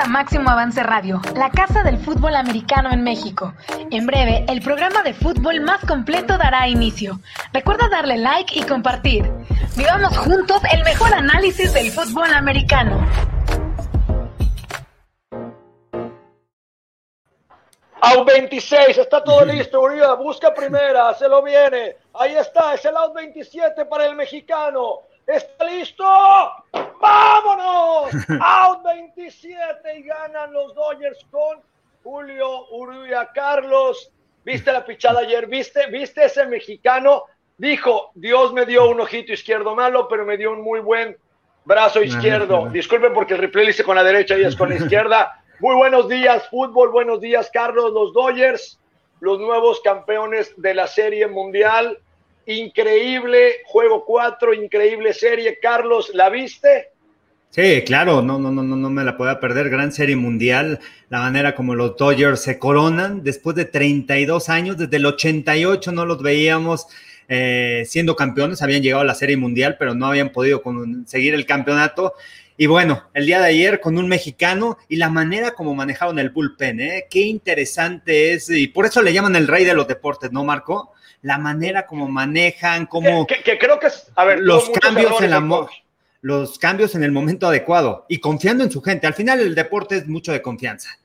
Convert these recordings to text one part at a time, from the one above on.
a Máximo Avance Radio, la casa del fútbol americano en México. En breve, el programa de fútbol más completo dará inicio. Recuerda darle like y compartir. Vivamos juntos el mejor análisis del fútbol americano. Out 26, está todo listo, Uriah, busca primera, se lo viene. Ahí está, es el out 27 para el mexicano. ¿Está listo? ¡Vámonos! Out 27 y ganan los Dodgers con Julio Uruya Carlos. ¿Viste la pichada ayer? ¿Viste, ¿Viste ese mexicano? Dijo, Dios me dio un ojito izquierdo malo, pero me dio un muy buen brazo izquierdo. Disculpen porque el replay lo hice con la derecha y es con la izquierda. Muy buenos días, fútbol. Buenos días, Carlos. Los Dodgers, los nuevos campeones de la Serie Mundial increíble juego 4, increíble serie. Carlos, ¿la viste? Sí, claro, no, no, no, no, me la podía perder. Gran serie mundial, la manera como los Dodgers se coronan después de 32 años, desde el 88 no los veíamos eh, siendo campeones, habían llegado a la serie mundial, pero no habían podido conseguir el campeonato. Y bueno, el día de ayer con un mexicano y la manera como manejaron el bullpen, ¿eh? qué interesante es, y por eso le llaman el rey de los deportes, ¿no, Marco? La manera como manejan, como que, creo que es, a ver, los cambios en la los cambios en el momento adecuado y confiando en su gente. Al final el deporte es mucho de confianza.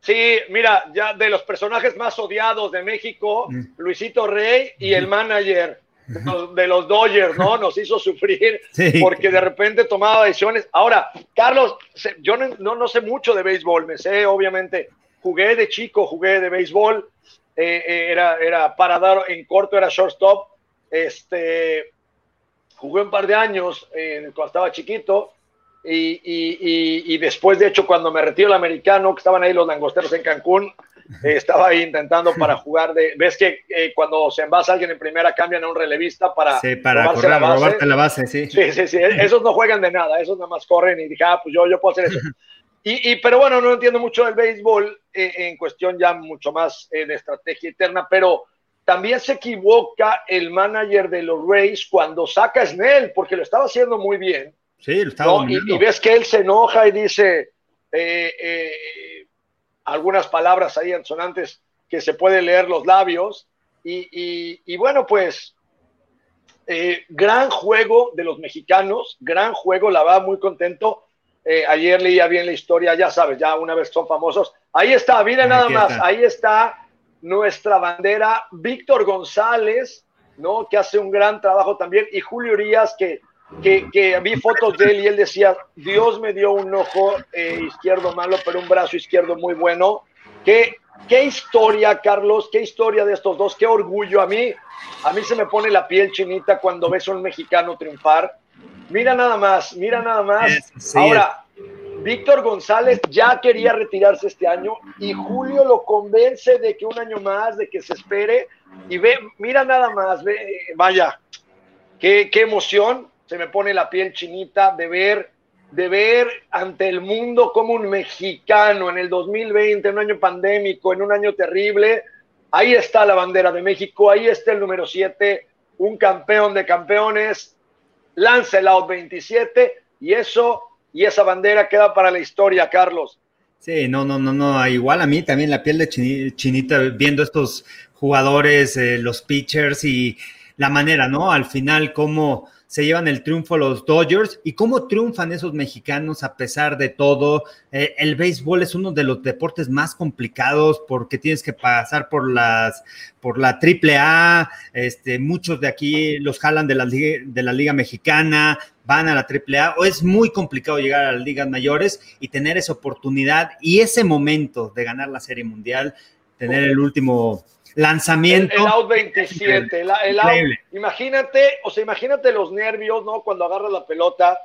Sí, mira, ya de los personajes más odiados de México, mm. Luisito Rey y el manager de los Dodgers, ¿no? Nos hizo sufrir porque de repente tomaba decisiones. Ahora, Carlos, yo no, no, sé mucho de béisbol, me sé, obviamente, jugué de chico, jugué de béisbol, eh, eh, era, era para dar en corto, era shortstop. Este, jugué un par de años eh, cuando estaba chiquito y, y, después, de hecho, cuando me retiro el americano, que estaban ahí los langosteros en Cancún, estaba ahí intentando para jugar de... ¿Ves que cuando se envasa alguien en primera cambian a un relevista para, sí, para la base? robarte la base, sí. Sí, sí, sí. Esos no juegan de nada, esos nada más corren y dije, ah, pues yo, yo puedo hacer eso. Y, pero bueno, no entiendo mucho del béisbol eh, en cuestión ya mucho más eh, de estrategia eterna, pero también se equivoca el manager de los Rays cuando saca a Snell, porque lo estaba haciendo muy bien. Sí, lo estaba y, y, ves que él se enoja y dice eh, algunas palabras ahí ansonantes que se puede leer los labios. Y, y bueno, pues gran juego de los mexicanos, gran juego, la va muy contento eh, ayer leía bien la historia, ya sabes, ya una vez son famosos. Ahí está, miren nada más, ahí está nuestra bandera, Víctor González, ¿no? Que hace un gran trabajo también, y Julio Urias, que, que, vi fotos de él y él decía, Dios me dio un ojo eh, izquierdo malo, pero un brazo izquierdo muy bueno. ¿Qué, qué historia, Carlos, qué historia de estos dos, qué orgullo. A mí, a mí se me pone la piel chinita cuando ves a un mexicano triunfar Mira nada más, mira nada más. Ahora, Víctor González ya quería retirarse este año y Julio lo convence de que un año más, de que se espere y ve, mira nada más, ve, vaya, qué, qué emoción, se me pone la piel chinita de ver, de ver ante el mundo como un mexicano en el 2020, en un año pandémico, en un año terrible, ahí está la bandera de México, ahí está el número 7, un campeón de campeones, lanza el out 27 y eso y esa bandera queda para la historia, Carlos. Sí, no, no, no, no, igual a mí también la piel de chinita viendo estos jugadores, eh, los pitchers y la manera, ¿no? Al final, cómo se llevan el triunfo los Dodgers. Y cómo triunfan esos mexicanos a pesar de todo. Eh, el béisbol es uno de los deportes más complicados porque tienes que pasar por las por la triple A, este, muchos de aquí los jalan de la, de la Liga Mexicana, van a la triple A, o es muy complicado llegar a las ligas mayores y tener esa oportunidad y ese momento de ganar la Serie Mundial, tener el último lanzamiento. El, out 27, el, out, imagínate, o sea, imagínate los nervios, ¿no? Cuando agarras la pelota.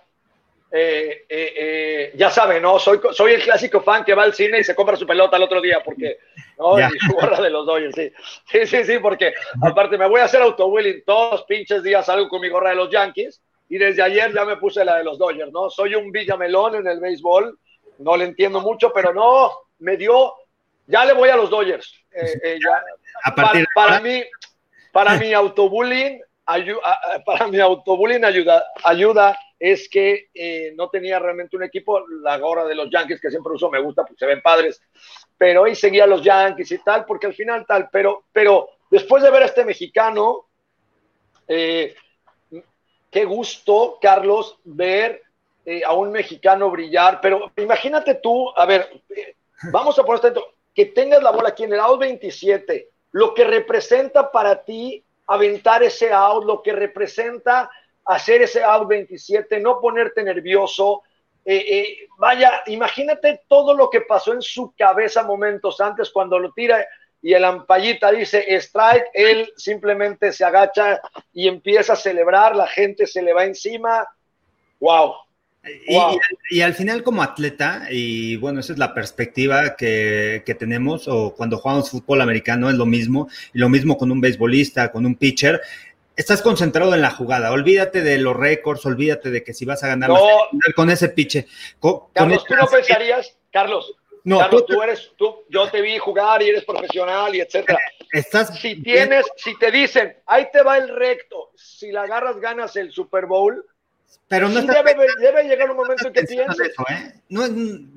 Eh, eh, eh, ya saben, ¿no? Soy, soy el clásico fan que va al cine y se compra su pelota el otro día, porque, ¿no? Y su gorra de los Dodgers, sí. Sí, sí, sí, porque aparte me voy a hacer auto-wheeling todos los pinches días, salgo con mi gorra de los Yankees y desde ayer ya me puse la de los Dodgers, ¿no? Soy un villamelón en el béisbol, no le entiendo mucho, pero no, me dio, ya le voy a los Dodgers. ya, para, mí, para mi autobullying, ayuda, para mi autobullying ayuda, ayuda es que eh, no tenía realmente un equipo. La gorra de los Yankees, que siempre uso, me gusta porque se ven padres. Pero hoy seguía a los Yankees y tal, porque al final tal. Pero, pero después de ver a este mexicano, eh, qué gusto, Carlos, ver eh, a un mexicano brillar. Pero imagínate tú, a ver, vamos a poner esto, que tengas la bola aquí en el out 27, lo que representa para ti aventar ese out, lo que representa hacer ese out 27, no ponerte nervioso. Eh, eh, vaya, imagínate todo lo que pasó en su cabeza momentos antes cuando lo tira y el ampallita dice strike, él simplemente se agacha y empieza a celebrar, la gente se le va encima. ¡Wow! Y, al final como atleta, y bueno, esa es la perspectiva que, que, tenemos, o cuando jugamos fútbol americano es lo mismo, y lo mismo con un beisbolista, con un pitcher, estás concentrado en la jugada. Olvídate de los récords, olvídate de que si vas a ganar con ese piche. Carlos, tú no pensarías, Carlos, no, tú, eres, tú, yo te vi jugar y eres profesional y etcétera. Estás si tienes, si te dicen, ahí te va el recto, si la agarras ganas el Super Bowl. Pero no debe, debe, llegar un momento en que pienses. ¿eh? no,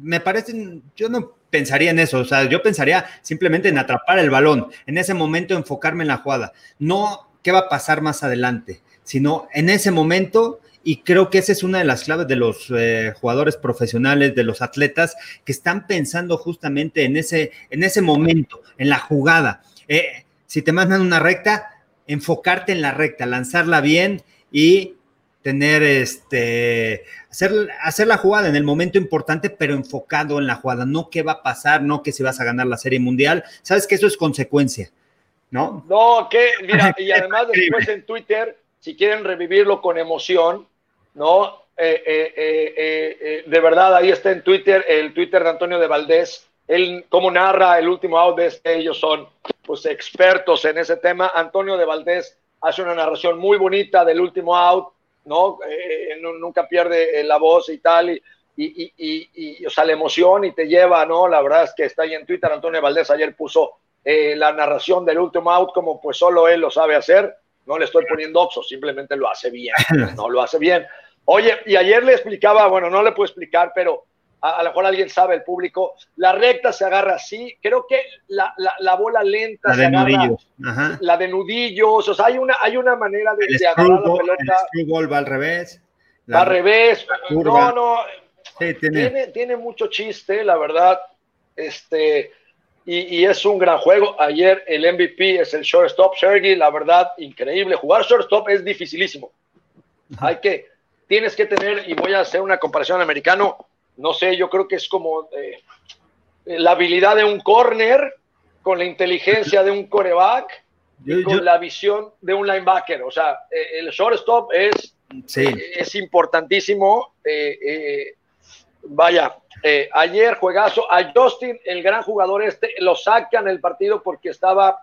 me parece, yo no pensaría en eso, o sea, yo pensaría simplemente en atrapar el balón, en ese momento enfocarme en la jugada, no qué va a pasar más adelante, sino en ese momento, y creo que esa es una de las claves de los eh, jugadores profesionales, de los atletas, que están pensando justamente en ese, en ese momento, en la jugada. Eh, si te mandan una recta, enfocarte en la recta, lanzarla bien y tener este, hacer, hacer la jugada en el momento importante, pero enfocado en la jugada, no qué va a pasar, no que si vas a ganar la serie mundial, sabes que eso es consecuencia. ¿no? No, que, mira, y además después en Twitter, si quieren revivirlo con emoción, ¿no? Eh, eh, eh, de verdad, ahí está en Twitter, el Twitter de Antonio de Valdés, él cómo narra el último out de este, ellos son pues expertos en ese tema. Antonio de Valdés hace una narración muy bonita del último out, ¿no? nunca pierde la voz y tal, y, y, y, y, o sea, la emoción y te lleva, ¿no? La verdad es que está ahí en Twitter, Antonio Valdés ayer puso eh, la narración del último out como pues solo él lo sabe hacer. No le estoy poniendo oxo, simplemente lo hace bien. No lo hace bien. Oye, y ayer le explicaba, bueno, no le puedo explicar, pero a, lo mejor alguien sabe, el público, la recta se agarra así, creo que la, la, bola lenta la se de agarra, nudillos. la de nudillos, o sea, hay una, hay una manera de, de agarrar la pelota. El va al revés. Va al revés. No, no. Sí, tiene... tiene... Tiene, mucho chiste, la verdad. Este, y, es un gran juego. Ayer el MVP es el shortstop, Sergey, la verdad, increíble. Jugar shortstop es dificilísimo. Hay que, tienes que tener, y voy a hacer una comparación americano, no sé, yo creo que es como eh, la habilidad de un corner con la inteligencia de un coreback y con la visión de un linebacker. O sea, eh, el shortstop es, eh, es importantísimo. vaya, eh, ayer juegazo a Justin, el gran jugador este, lo sacan el partido porque estaba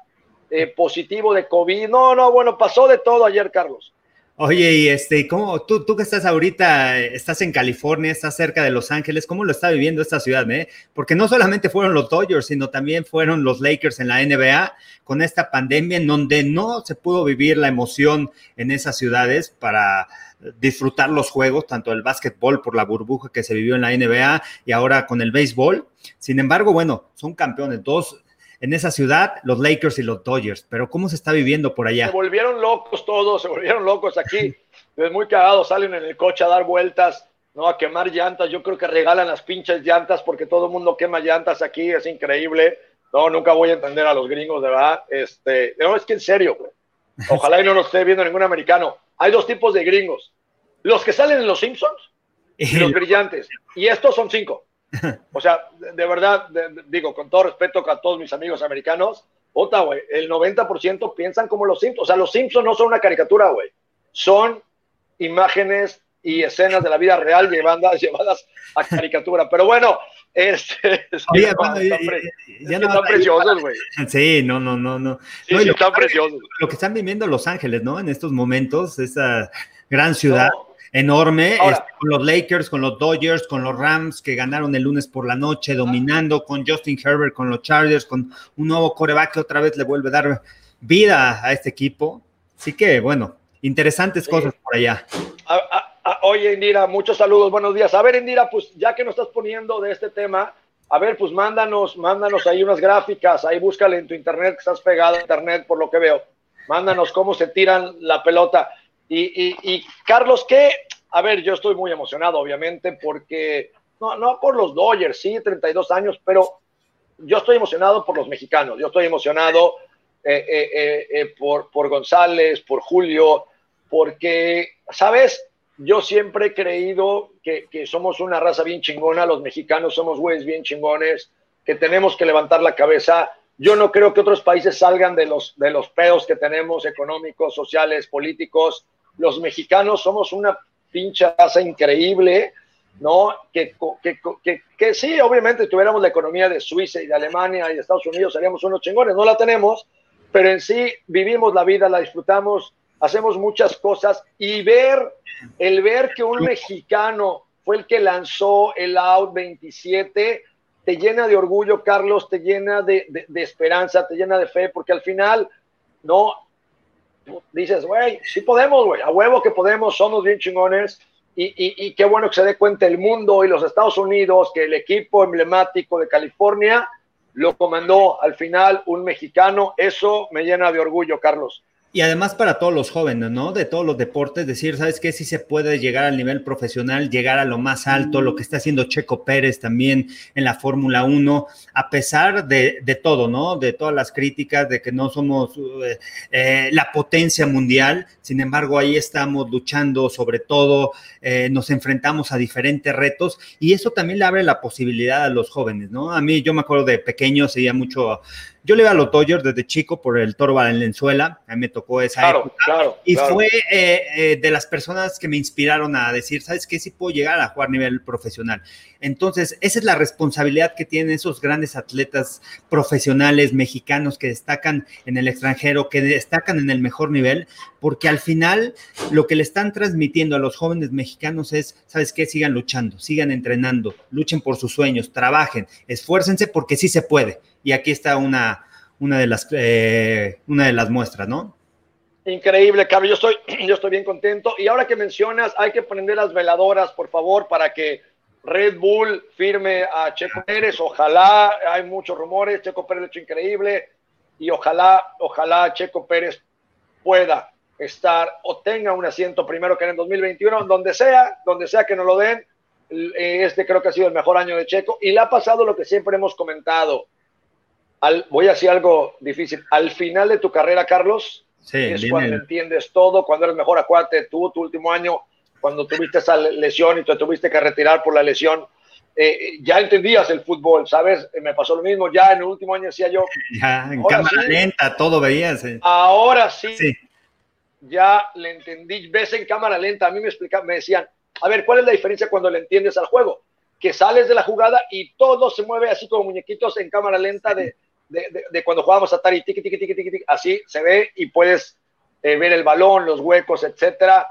positivo de COVID. No, no, bueno, pasó de todo ayer, Carlos. Oye, y este, ¿cómo, tú, tú que estás ahorita, estás en California, estás cerca de Los Ángeles, ¿cómo lo está viviendo esta ciudad? Eh? Porque no solamente fueron los Dodgers, sino también fueron los Lakers en la NBA con esta pandemia en donde no se pudo vivir la emoción en esas ciudades para disfrutar los juegos, tanto el básquetbol por la burbuja que se vivió en la NBA y ahora con el béisbol. Sin embargo, bueno, son campeones, dos en esa ciudad, los Lakers y los Dodgers, pero ¿cómo se está viviendo por allá? Se volvieron locos todos, se volvieron locos aquí. Es muy cagado, salen en el coche a dar vueltas, ¿no? A quemar llantas. Yo creo que regalan las pinches llantas porque todo el mundo quema llantas aquí, es increíble. No, nunca voy a entender a los gringos, de verdad. Este, no, es que en serio, Ojalá y no nos esté viendo ningún americano hay dos tipos de gringos. Los que salen en Los Simpsons y los brillantes. Y estos son cinco. O sea, de, verdad, digo, con todo respeto a todos mis amigos americanos, otra, güey, el 90% piensan como los Simpsons. O sea, los Simpsons no son una caricatura, güey. Son imágenes y escenas de la vida real llevadas, llevadas a caricatura. Pero bueno, este, están, preciosos, güey. Sí, no, no, no, no. Sí, están preciosos. Lo que están viviendo Los Ángeles, ¿no? En estos momentos, esa gran ciudad. Enorme, este, con los Lakers, con los Dodgers, con los Rams que ganaron el lunes por la noche, dominando, con Justin Herbert, con los Chargers, con un nuevo coreback que otra vez le vuelve a dar vida a este equipo. Así que, bueno, interesantes cosas por allá Ah, oye, Indira, muchos saludos, buenos días. A ver, Indira, pues ya que nos estás poniendo de este tema, a ver, pues mándanos, mándanos ahí unas gráficas, ahí búscale en tu internet, que estás pegado a internet por lo que veo. Mándanos cómo se tiran la pelota. Y, y, Carlos, ¿qué? A ver, yo estoy muy emocionado, obviamente, porque no, no por los Dodgers, sí, 32 años, pero yo estoy emocionado por los mexicanos, yo estoy emocionado eh, eh, eh, por, por González, por Julio, porque, ¿sabes? Yo siempre he creído que, que, somos una raza bien chingona, los mexicanos somos güeyes bien chingones, que tenemos que levantar la cabeza. Yo no creo que otros países salgan de los, de los pedos que tenemos económicos, sociales, políticos. Los mexicanos somos una pinche raza increíble, ¿no? Que, que, que, que, sí, obviamente, tuviéramos la economía de Suiza y de Alemania y de Estados Unidos, seríamos unos chingones, no la tenemos, pero en sí vivimos la vida, la disfrutamos, hacemos muchas cosas y ver, el ver que un mexicano fue el que lanzó el Out 27, te llena de orgullo, Carlos, te llena de, de, esperanza, te llena de fe, porque al final, no, dices, güey, sí podemos, güey, a huevo que podemos, somos bien chingones, y, qué bueno que se dé cuenta el mundo y los Estados Unidos que el equipo emblemático de California lo comandó al final un mexicano. Eso me llena de orgullo, Carlos. Y además para todos los jóvenes, ¿no? De todos los deportes, decir, ¿sabes qué? Si se puede llegar al nivel profesional, llegar a lo más alto, lo que está haciendo Checo Pérez también en la Fórmula 1, a pesar de, de, todo, ¿no? De todas las críticas, de que no somos eh, eh, la potencia mundial, sin embargo, ahí estamos luchando sobre todo, eh, nos enfrentamos a diferentes retos y eso también le abre la posibilidad a los jóvenes, ¿no? A mí, yo me acuerdo de pequeño, seguía mucho yo le iba a los Dodgers desde chico por el Toro Valenzuela, a mí me tocó esa claro, época. Claro, y fue eh, eh, de las personas que me inspiraron a decir, ¿sabes qué? Sí puedo llegar a jugar a nivel profesional. Entonces, esa es la responsabilidad que tienen esos grandes atletas profesionales mexicanos que destacan en el extranjero, que destacan en el mejor nivel, porque al final lo que le están transmitiendo a los jóvenes mexicanos es, ¿sabes qué? Sigan luchando, sigan entrenando, luchen por sus sueños, trabajen, esfuércense porque sí se puede y aquí está una, una, de, las, eh, una de las muestras, ¿no? Increíble, Carlos. Yo estoy, yo estoy bien contento. Y ahora que mencionas, hay que prender las veladoras, por favor, para que Red Bull firme a Checo Pérez. Ojalá, hay muchos rumores. Checo Pérez lo hecho increíble. Y ojalá, ojalá Checo Pérez pueda estar o tenga un asiento primero que en el 2021, donde sea, donde sea que nos lo den. Este creo que ha sido el mejor año de Checo. Y le ha pasado lo que siempre hemos comentado voy a decir algo difícil, al final de tu carrera, Carlos, es cuando entiendes todo, cuando eres mejor, acuate tú, tu último año, cuando tuviste esa lesión y te tuviste que retirar por la lesión, eh, ya entendías el fútbol, ¿sabes? Me pasó lo mismo, ya en el último año decía yo. Ya, en cámara lenta, todo veías. Ahora sí, sí, ya le entendí, ves en cámara lenta, a mí me explicaban, me decían, a ver, ¿cuál es la diferencia cuando le entiendes al juego? Que sales de la jugada y todo se mueve así como muñequitos en cámara lenta de de, cuando jugábamos Atari, tiki, así se ve y puedes eh, ver el balón, los huecos, etcétera.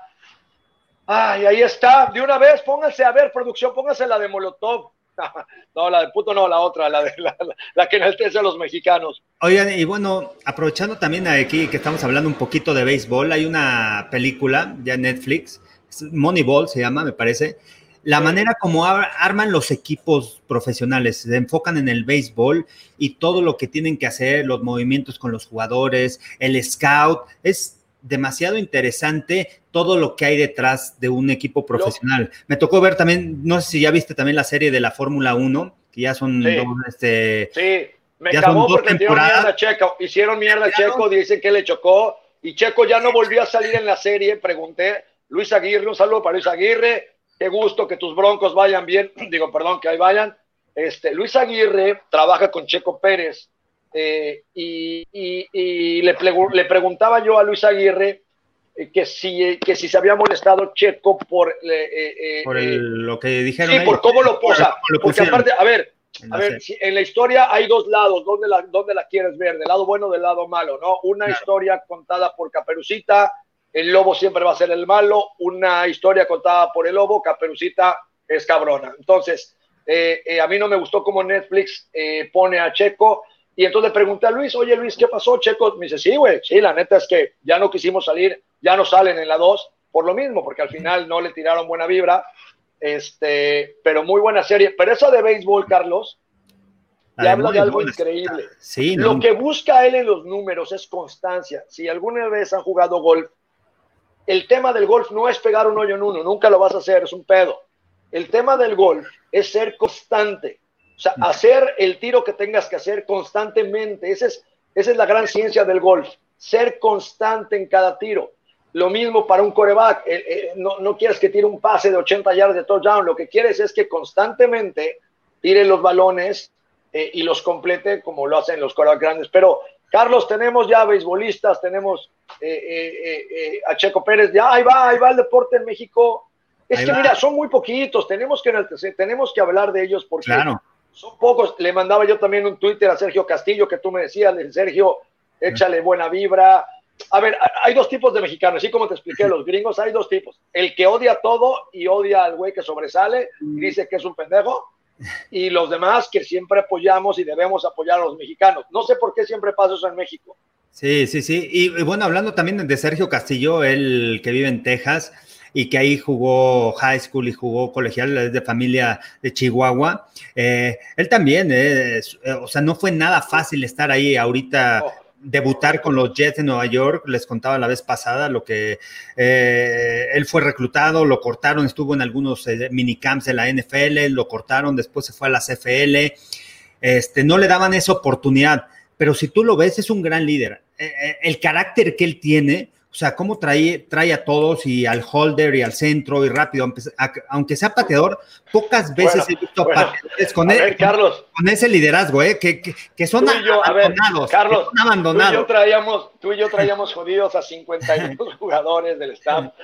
Ay, ahí está, de una vez, pónganse a ver, producción, pónganse la de Molotov. No, la de puto no, la otra, la de la, la que enaltece a los mexicanos. Oigan, y bueno, aprovechando también aquí que estamos hablando un poquito de béisbol, hay una película ya en Netflix, Moneyball se llama, me parece, la manera como arman los equipos profesionales, se enfocan en el béisbol y todo lo que tienen que hacer, los movimientos con los jugadores, el scout, es demasiado interesante todo lo que hay detrás de un equipo profesional. Me tocó ver también, no sé si ya viste también la serie de la Fórmula 1, que ya son sí. dos, este, sí. Me acabó porque hicieron mierda a Checo, hicieron mierda a Checo, dicen que le chocó y Checo ya no volvió a salir en la serie, pregunté, Luis Aguirre, un saludo para Luis Aguirre, qué gusto que tus broncos vayan bien, digo, perdón, que ahí vayan. Este, Luis Aguirre trabaja con Checo Pérez eh, y, le, le, preguntaba yo a Luis Aguirre eh, que, si, que si se había molestado Checo por... Eh, por lo que dijeron. Sí, por cómo lo posa. porque aparte, a ver, a ver, en la historia hay dos lados, ¿dónde la, dónde la quieres ver? ¿Del lado bueno o del lado malo? ¿no? Una historia contada por Caperucita, el lobo siempre va a ser el malo, una historia contada por el lobo, Caperucita es cabrona. Entonces, eh, eh, a mí no me gustó cómo Netflix eh, pone a Checo, y entonces le pregunté a Luis, oye Luis, ¿qué pasó? Checo me dice, sí, güey, sí, la neta es que ya no quisimos salir, ya no salen en la 2, por lo mismo, porque al final no le tiraron buena vibra. Este, pero muy buena serie. Pero eso de béisbol, Carlos, te habla de algo increíble. Sí, Lo que busca él en los números es constancia. Si alguna vez han jugado golf, el tema del golf no es pegar un hoyo en uno, nunca lo vas a hacer, es un pedo. El tema del golf es ser constante. O sea, hacer el tiro que tengas que hacer constantemente. Esa es, esa es la gran ciencia del golf. Ser constante en cada tiro. Lo mismo para un coreback. Eh, eh, no, no, quieres que tire un pase de 80 yardas de touchdown. Lo que quieres es que constantemente tire los balones eh, y los complete como lo hacen los corebacks grandes. Pero, Carlos, tenemos ya beisbolistas, tenemos a Checo Pérez. Ya ahí va, ahí va el deporte en México. Es que, mira, son muy poquitos. Tenemos que, tenemos que hablar de ellos porque son pocos. Le mandaba yo también un Twitter a Sergio Castillo que tú me decías, Sergio, échale buena vibra a ver, hay dos tipos de mexicanos, así como te expliqué, los gringos hay dos tipos. El que odia todo y odia al güey que sobresale y dice que es un pendejo, y los demás que siempre apoyamos y debemos apoyar a los mexicanos. No sé por qué siempre pasa eso en México. Sí, sí, sí. Y, bueno, hablando también de Sergio Castillo, el que vive en Texas y que ahí jugó high school y jugó colegial, es de familia de Chihuahua. Eh, él también, eh, o sea, no fue nada fácil estar ahí ahorita debutar con los Jets de Nueva York. Les contaba la vez pasada lo que eh, él fue reclutado, lo cortaron, estuvo en algunos eh, minicamps de la NFL, lo cortaron, después se fue a la CFL. Este, no le daban esa oportunidad, pero si tú lo ves, es un gran líder. Eh, el carácter que él tiene, o sea, cómo trae, trae a todos y al holder y al centro y rápido, aunque sea pateador, pocas veces he visto pateadores con, e-, Carlos, con ese liderazgo, ¿eh? que, que, son abandonados. Carlos, abandonados. Tú, y yo traíamos, tú y yo traíamos jodidos a 52 jugadores del staff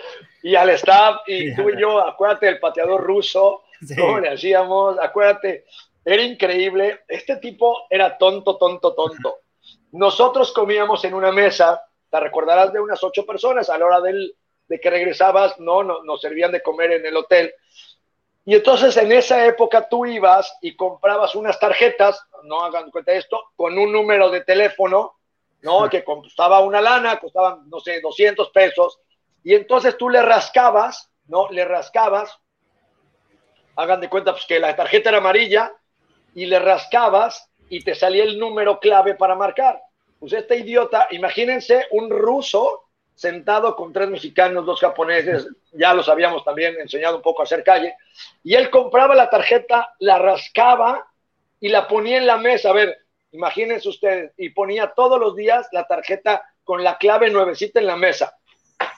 y al staff, y tú y yo, acuérdate del pateador ruso, cómo le hacíamos, acuérdate, era increíble. Este tipo era tonto, tonto, tonto. Nosotros comíamos en una mesa te recordarás de unas ocho personas a la hora del, de que regresabas, no, no, nos servían de comer en el hotel. Y entonces en esa época tú ibas y comprabas unas tarjetas, no hagan cuenta de esto, con un número de teléfono, ¿no? Que costaba una lana, costaban, no sé, 200 pesos. Y entonces tú le rascabas, ¿no? Le rascabas, hagan de cuenta pues, que la tarjeta era amarilla, y le rascabas y te salía el número clave para marcar. Pues este idiota, imagínense un ruso sentado con tres mexicanos, dos japoneses, ya los habíamos también enseñado un poco a hacer calle, y él compraba la tarjeta, la rascaba y la ponía en la mesa, a ver, imagínense ustedes, y ponía todos los días la tarjeta con la clave nuevecita en la mesa,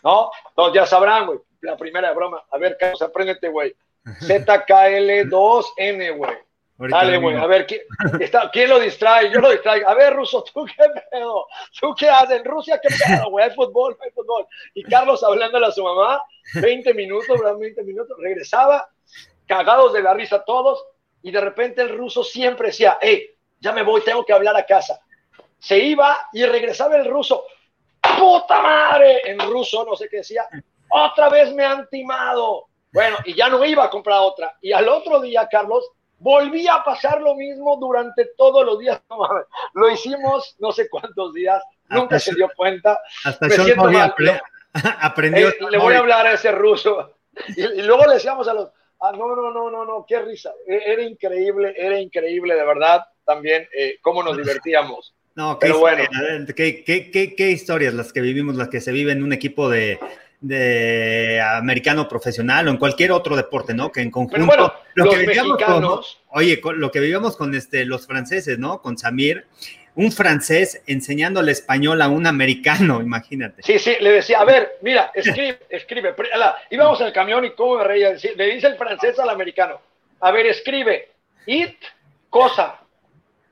¿no? Todos ya sabrán, güey, la primera broma, a ver, Carlos, apréndete, güey, ZKL2N, güey. Dale, güey, a ver, ¿quién, está, ¿quién lo distrae? Yo lo distraigo. A ver, Ruso, ¿tú qué pedo? ¿Tú qué haces? En Rusia, ¿qué pedo, güey? Hay fútbol, hay fútbol. Y Carlos hablándole a su mamá, 20 minutos, 20 minutos, regresaba, cagados de la risa todos, y de repente el ruso siempre decía, hey, ya me voy, tengo que hablar a casa. Se iba y regresaba el ruso, ¡puta madre! En ruso, no sé qué decía, otra vez me han timado. Bueno, y ya no iba a comprar otra. Y al otro día, Carlos, Volvía a pasar lo mismo durante todos los días. lo hicimos no sé cuántos días, nunca se dio cuenta. Hasta Me aprendió. Eh, le voy a hablar a ese ruso. Y, luego le decíamos a los, ah, no, no, no, no, no, qué risa. E, era increíble, era increíble, de verdad, también eh, cómo nos divertíamos. No, Pero bueno. ¿qué, qué, qué, qué historias las que vivimos, las que se viven en un equipo de, de americano profesional o en cualquier otro deporte, ¿no? Que en conjunto. lo que vivíamos con, oye, lo que vivíamos con este, los franceses, ¿no? Con Samir, un francés enseñándole español a un americano, imagínate. Sí, sí, le decía, a ver, mira, escribe, escribe. Íbamos el camión y cómo me reía. Le dice el francés al americano, a ver, escribe, it, cosa.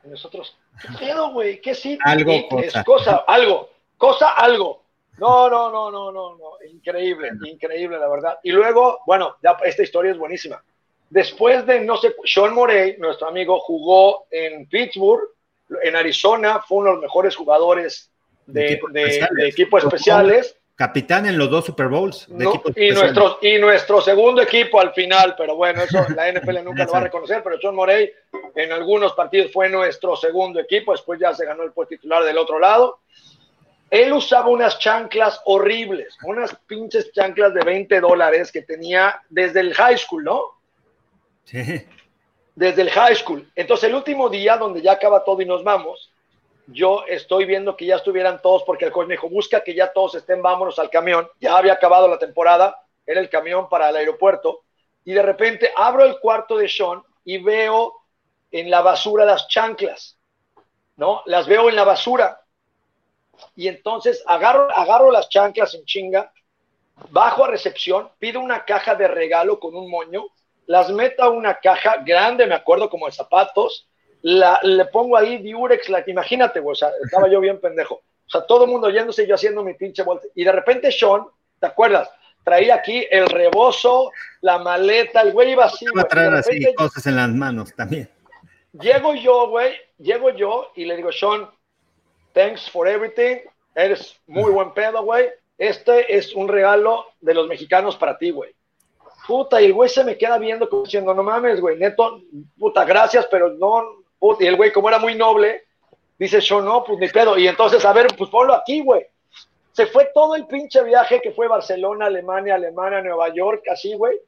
Y nosotros, ¿qué pedo, güey? ¿Qué es it? Algo, cosa. Es cosa, algo, cosa, algo. No, no, no, no, no, no. Increíble, increíble, la verdad. Y luego, bueno, ya esta historia es buenísima. Después de, no sé, Sean Morey, nuestro amigo, jugó en Pittsburgh, en Arizona, fue uno de los mejores jugadores de, equipos especiales. Capitán en los dos Super Bowls. y, nuestro, y nuestro segundo equipo al final, pero bueno, eso la NFL nunca lo va a reconocer, pero Sean Morey en algunos partidos fue nuestro segundo equipo, después ya se ganó el puesto titular del otro lado. Él usaba unas chanclas horribles, unas pinches chanclas de 20 dólares que tenía desde el high school, ¿no? Sí. Desde el high school. Entonces, el último día, donde ya acaba todo y nos vamos, yo estoy viendo que ya estuvieran todos, porque el coach me dijo, busca que ya todos estén, vámonos al camión. Ya había acabado la temporada, era el camión para el aeropuerto. Y de repente abro el cuarto de Sean y veo en la basura las chanclas, ¿no? Las veo en la basura. Y entonces agarro, agarro las chanclas en chinga, bajo a recepción, pido una caja de regalo con un moño, las meto a una caja grande, me acuerdo, como de zapatos, la, le pongo ahí Diurex, la, imagínate, o sea, estaba yo bien pendejo. O sea, todo el mundo yéndose, yo haciendo mi pinche vuelta. Y de repente Sean, ¿te acuerdas? Traía aquí el rebozo, la maleta, el güey iba así. Va a traer así cosas en las manos también. Llego yo, güey, llego yo y le digo, Sean, thanks for everything, eres muy buen pedo, güey. Este es un regalo de los mexicanos para ti, güey. Puta, y el güey se me queda viendo como diciendo, no mames, güey, neto, puta, gracias, pero no, puta. Y el güey, como era muy noble, dice, yo no, pues ni pedo. Y entonces, a ver, pues ponlo aquí, güey. Se fue todo el pinche viaje que fue Barcelona, Alemania, Alemania, Nueva York, así, güey.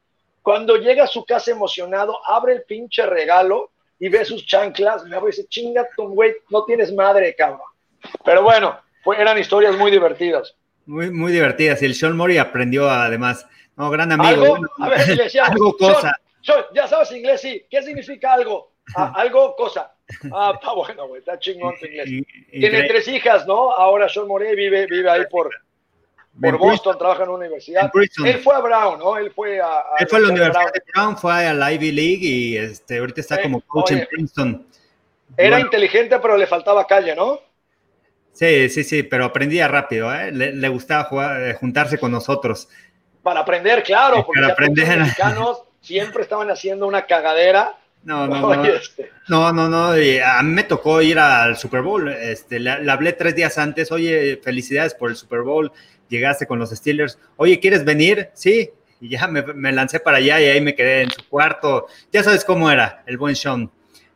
Cuando llega a su casa emocionado, abre el pinche regalo y ve sus chanclas, me dice, chinga tu güey, no tienes madre, cabrón. Pero bueno, eran historias muy divertidas. Muy, muy divertidas. Y el Sean Murray aprendió además. No, gran amigo. Algo, a ver, le decía, algo cosa. ya sabes inglés, sí. ¿Qué significa algo? Ah, algo, cosa. Ah, está bueno, güey, está chingón tu inglés. Tiene tres hijas, ¿no? Ahora Sean Murray vive, vive ahí por, por Boston, trabaja en una universidad. Él fue a Brown, ¿no? Él fue a. Él fue a la Universidad de Brown, fue a la Ivy League y este, ahorita está como coach en Princeton. Era inteligente, pero le faltaba calle, ¿no? Sí, sí, sí, pero aprendía rápido, ¿eh? le, gustaba jugar, eh, juntarse con nosotros. Para aprender, claro, porque los mexicanos siempre estaban haciendo una cagadera. No, no, no. Este. No, no, no. A mí me tocó ir al Super Bowl. Este, le, hablé tres días antes. Oye, felicidades por el Super Bowl. Llegaste con los Steelers. Oye, ¿quieres venir? Sí. Y ya me, me lancé para allá y ahí me quedé en su cuarto. Ya sabes cómo era el buen Sean.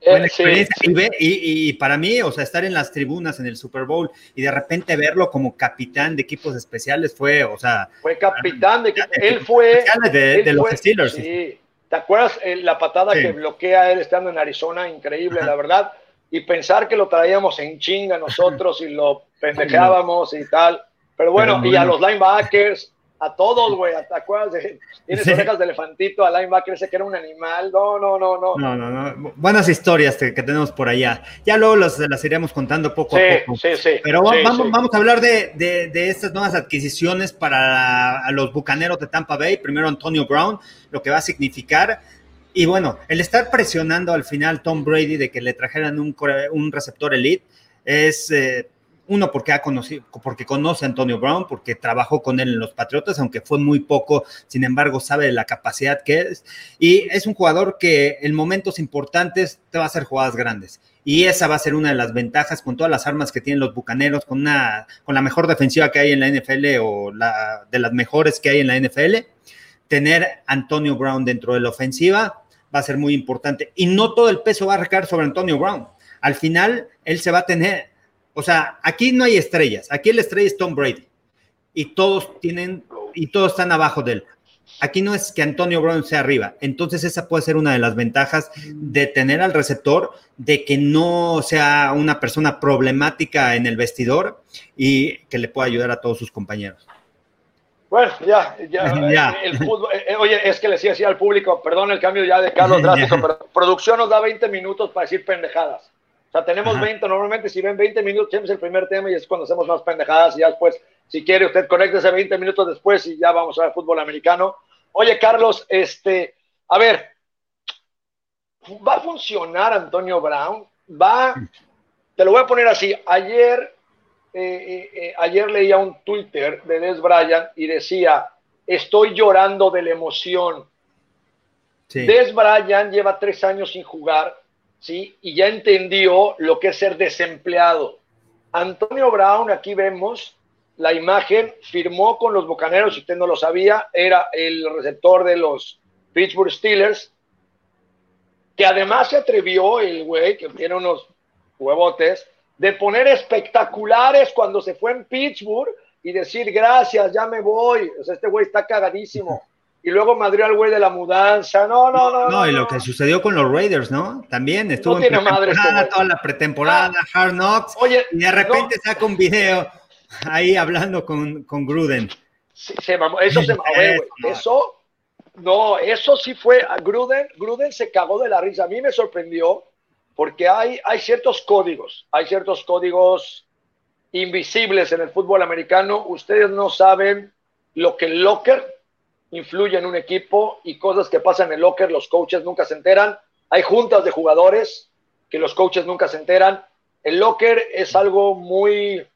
Buena experiencia. Y, para mí, o sea, estar en las tribunas en el Super Bowl y de repente verlo como capitán de equipos especiales fue, o sea. Fue capitán de. Él fue. De, los Steelers. Sí. ¿Te acuerdas eh, la patada que bloquea él estando en Arizona? Increíble, la verdad. Y pensar que lo traíamos en chinga nosotros y lo pendejábamos y tal. Pero bueno, y a los linebackers, a todos, güey. ¿Te acuerdas? Tienes orejas de elefantito, al linebacker ese que era un animal. No, no, no, no. No, no, no. Buenas historias que, tenemos por allá. Ya luego las, las iremos contando poco a poco. Sí, sí. Pero vamos, vamos a hablar de, de, estas nuevas adquisiciones para los bucaneros de Tampa Bay. Primero Antonio Brown, lo que va a significar. Y bueno, el estar presionando al final Tom Brady de que le trajeran un, un receptor elite es eh, uno, porque ha conocido, porque conoce a Antonio Brown, porque trabajó con él en los Patriotas, aunque fue muy poco, sin embargo, sabe de la capacidad que es. Y es un jugador que en momentos importantes te va a hacer jugadas grandes. Y esa va a ser una de las ventajas con todas las armas que tienen los bucaneros, con, con la mejor defensiva que hay en la NFL o la, de las mejores que hay en la NFL. Tener Antonio Brown dentro de la ofensiva va a ser muy importante. Y no todo el peso va a recaer sobre Antonio Brown. Al final, él se va a tener, o sea, aquí no hay estrellas. Aquí el estrella es Tom Brady. Y todos tienen, y todos están abajo de él. Aquí no es que Antonio Brown sea arriba. Entonces esa puede ser una de las ventajas de tener al receptor, de que no sea una persona problemática en el vestidor y que le pueda ayudar a todos sus compañeros. Bueno, ya, ya, El fútbol, eh, eh, oye, es que le decía así al público, perdón el cambio ya de Carlos drástico, pero producción nos da 20 minutos para decir pendejadas. O sea, tenemos 20, normalmente si ven 20 minutos, tenemos el primer tema y es cuando hacemos más pendejadas y ya después, si quiere usted, conéctese 20 minutos después y ya vamos a ver fútbol americano. Oye, Carlos, este, a ver, ¿va a funcionar Antonio Brown? Va, te lo voy a poner así, ayer, eh, eh, eh, ayer leía un Twitter de Des Bryant y decía, estoy llorando de la emoción. Des Bryant lleva tres años sin jugar ¿sí? Y ya entendió lo que es ser desempleado. Antonio Brown, aquí vemos la imagen, firmó con los Bocaneros, si usted no lo sabía, era el receptor de los Pittsburgh Steelers, que además se atrevió el güey, que tiene unos huevotes, de poner espectaculares cuando se fue en Pittsburgh y decir gracias, ya me voy. O sea, este güey está cagadísimo. Y luego Madrid al güey de la mudanza. No, no, no. No, y lo que sucedió con los Raiders, ¿no? También estuvo en madre toda la pretemporada, ah. Hard Knocks. Oye, y de repente saca un video ahí hablando con, con Gruden. Sí, se mamó. Eso se mamó, güey. Eso, no, eso sí fue. Gruden, Gruden se cagó de la risa. A mí me sorprendió porque hay, hay ciertos códigos, hay ciertos códigos invisibles en el fútbol americano. Ustedes no saben lo que el locker influye en un equipo y cosas que pasan en el locker, los coaches nunca se enteran. Hay juntas de jugadores que los coaches nunca se enteran. El locker es algo muy...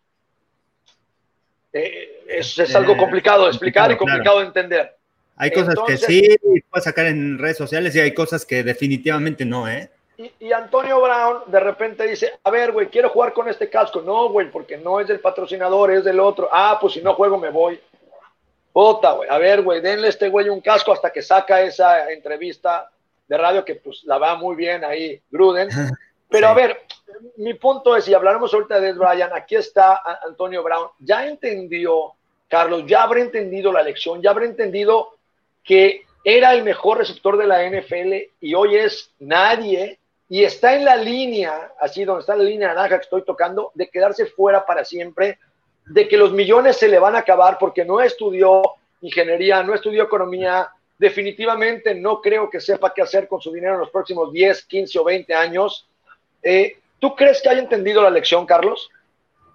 Eh, es, algo complicado de explicar y complicado de entender. Hay cosas que sí puedes sacar en redes sociales y hay cosas que definitivamente no, ¿eh? Y, Antonio Brown de repente dice, a ver, güey, quiero jugar con este casco. No, güey, porque no es del patrocinador, es del otro. Ah, pues si no juego me voy. Puta, güey. A ver, güey, denle a este güey un casco hasta que saca esa entrevista de radio que pues la va muy bien ahí Gruden. Pero a ver, mi punto es, y hablaremos ahorita de Brian, aquí está Antonio Brown. Ya entendió, Carlos, ya habrá entendido la lección, ya habrá entendido que era el mejor receptor de la NFL y hoy es nadie y está en la línea, así donde está la línea naranja que estoy tocando, de quedarse fuera para siempre, de que los millones se le van a acabar porque no estudió ingeniería, no estudió economía, definitivamente no creo que sepa qué hacer con su dinero en los próximos 10, 15 o 20 años. Eh, ¿Tú crees que haya entendido la lección, Carlos?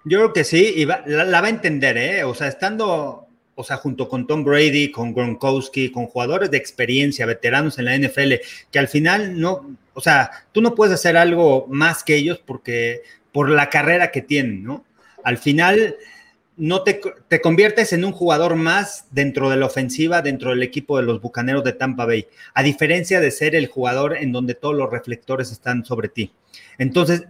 Yo creo que sí, y la, la, va a entender, ¿eh? O sea, estando o sea, junto con Tom Brady, con Gronkowski, con jugadores de experiencia, veteranos en la NFL, que al final no, o sea, tú no puedes hacer algo más que ellos porque por la carrera que tienen, ¿no? Al final no te, te conviertes en un jugador más dentro de la ofensiva, dentro del equipo de los Bucaneros de Tampa Bay, a diferencia de ser el jugador en donde todos los reflectores están sobre ti. Entonces,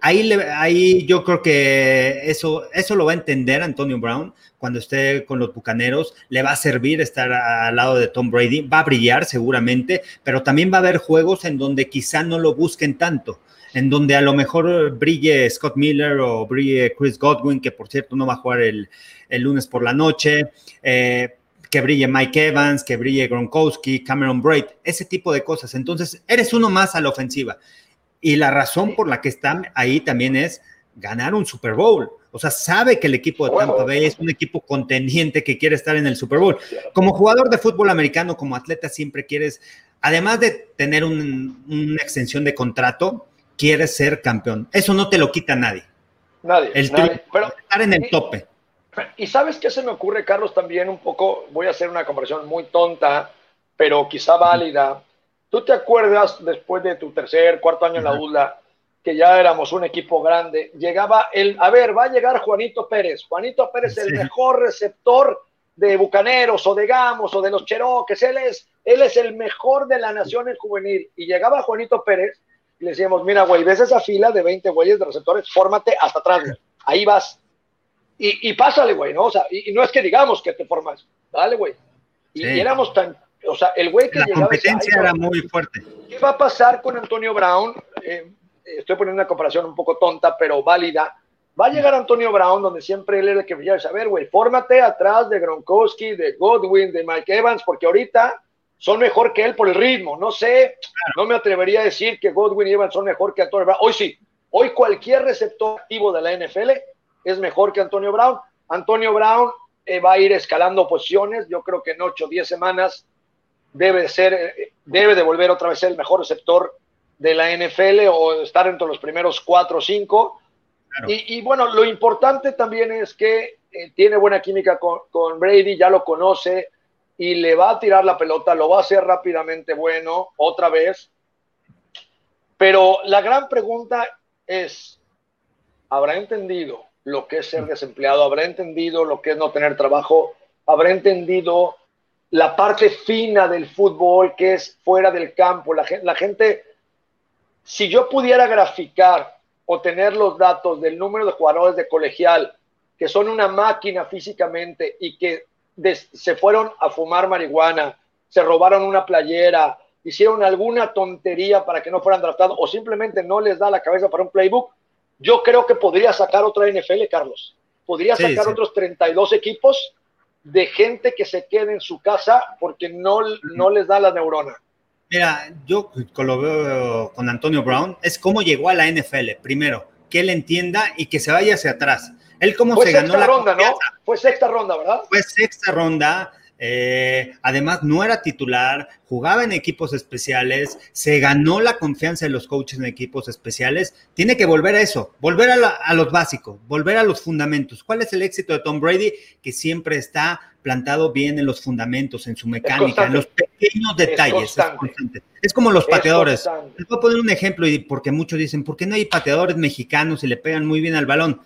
ahí, ahí yo creo que eso, eso lo va a entender Antonio Brown cuando esté con los Bucaneros. Le va a servir estar al lado de Tom Brady. Va a brillar seguramente, pero también va a haber juegos en donde quizá no lo busquen tanto. En donde a lo mejor brille Scott Miller o brille Chris Godwin, que por cierto no va a jugar el, lunes por la noche. Eh, que brille Mike Evans, que brille Gronkowski, Cameron Braid, ese tipo de cosas. Entonces, eres uno más a la ofensiva. Y la razón por la que están ahí también es ganar un Super Bowl. O sea, sabe que el equipo de Tampa Bay es un equipo contendiente que quiere estar en el Super Bowl. Como jugador de fútbol americano, como atleta, siempre quieres, además de tener una extensión de contrato, quieres ser campeón. Eso no te lo quita nadie. Nadie. El Pero, estar en el tope. Y sabes qué se me ocurre, Carlos, también un poco, voy a hacer una comparación muy tonta, pero quizá válida. ¿Tú te acuerdas después de tu tercer, cuarto año en la UDLA, que ya éramos un equipo grande? Llegaba el, a ver, va a llegar Juanito Pérez. Juanito Pérez, el mejor receptor de Bucaneros o de Gamos o de los Cheroques. Él es, él es el mejor de la nación en juvenil. Y llegaba Juanito Pérez y le decíamos, mira, güey, ves esa fila de 20 güeyes de receptores, fórmate hasta atrás, güey. Ahí vas. Y, y pásale, güey, ¿no? O sea, y, no es que digamos que te formas. Dale, güey. Y, y éramos tan o sea, el güey que la competencia era muy fuerte. ¿Qué va a pasar con Antonio Brown? Eh, estoy poniendo una comparación un poco tonta, pero válida. Va a llegar Antonio Brown, donde siempre él era el que me a ver, güey, fórmate atrás de Gronkowski, de Godwin, de Mike Evans, porque ahorita son mejor que él por el ritmo. No sé, no me atrevería a decir que Godwin y Evans son mejor que Antonio Brown. Hoy sí, hoy cualquier receptor activo de la NFL es mejor que Antonio Brown. Antonio Brown eh, va a ir escalando posiciones, yo creo que en 8 o 10 semanas debe ser, debe de volver otra vez el mejor receptor de la NFL o estar entre los primeros cuatro o cinco. Y, bueno, lo importante también es que eh, tiene buena química con, con, Brady, ya lo conoce y le va a tirar la pelota, lo va a hacer rápidamente bueno otra vez. Pero la gran pregunta es, ¿habrá entendido lo que es ser desempleado? ¿Habrá entendido lo que es no tener trabajo? ¿Habrá entendido la parte fina del fútbol que es fuera del campo. La gente, si yo pudiera graficar o tener los datos del número de jugadores de colegial que son una máquina físicamente y que se fueron a fumar marihuana, se robaron una playera, hicieron alguna tontería para que no fueran draftados o simplemente no les da la cabeza para un playbook, yo creo que podría sacar otra NFL, Carlos. Podría sacar otros 32 equipos de gente que se quede en su casa porque no, no les da la neurona. Mira, yo lo veo con Antonio Brown, es cómo llegó a la NFL, primero, que él entienda y que se vaya hacia atrás. Él cómo se ganó la ronda, ¿no? Fue sexta ronda, ¿verdad? Fue sexta ronda, eh, además, no era titular, jugaba en equipos especiales, se ganó la confianza de los coaches en equipos especiales. Tiene que volver a eso, volver a, los básicos, volver a los fundamentos. ¿Cuál es el éxito de Tom Brady? Que siempre está plantado bien en los fundamentos, en su mecánica, en los pequeños detalles. Es, como los pateadores. Les voy a poner un ejemplo, y porque muchos dicen, ¿por qué no hay pateadores mexicanos y le pegan muy bien al balón?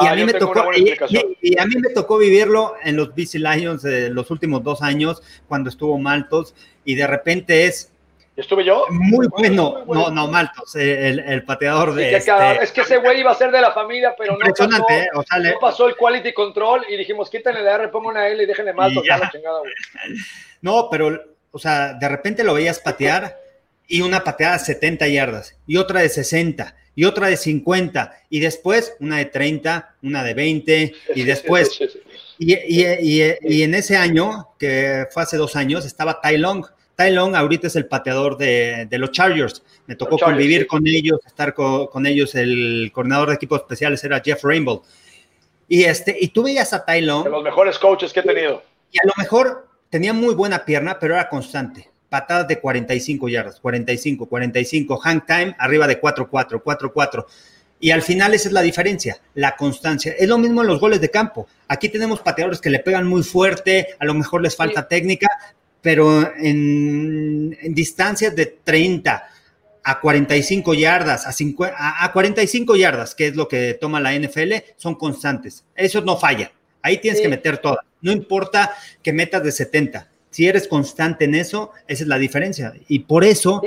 Y, a ah, mí me tocó, y, a mí me tocó vivirlo en los BC Lions de los últimos dos años, cuando estuvo Maltos, y de repente es. ¿Estuve yo? Muy bueno. No, no, Maltos, el, pateador de. este... Es que ese güey iba a ser de la familia, pero no pasó, ¿eh? no pasó el quality control y dijimos, quítenle la R, pongo una L y déjenle Maltos, ya. la chingada, güey. No, pero, o sea, de repente lo veías patear y una pateada de 70 yardas y otra de 60 y otra de 50 y después una de 30, una de 20 y después... Y, en ese año, que fue hace dos años, estaba Tai Long. Tai Long ahorita es el pateador de, los Chargers. Me tocó convivir con ellos, estar con, ellos. El coordinador de equipos especiales era Jeff Rainbow. Y, este, y tú veías a Tai Long. De los mejores coaches que he tenido. Y a lo mejor tenía muy buena pierna, pero era constante patadas de 45 yardas, 45, 45, hang time arriba de 4-4, 4-4. Y al final esa es la diferencia, la constancia. Es lo mismo en los goles de campo. Aquí tenemos pateadores que le pegan muy fuerte, a lo mejor les falta técnica, pero en, distancias de 30 a 45 yardas, a, a, 45 yardas, que es lo que toma la NFL, son constantes. Eso no falla. Ahí tienes que meter todas. No importa que metas de 70 si eres constante en eso, esa es la diferencia. Y por eso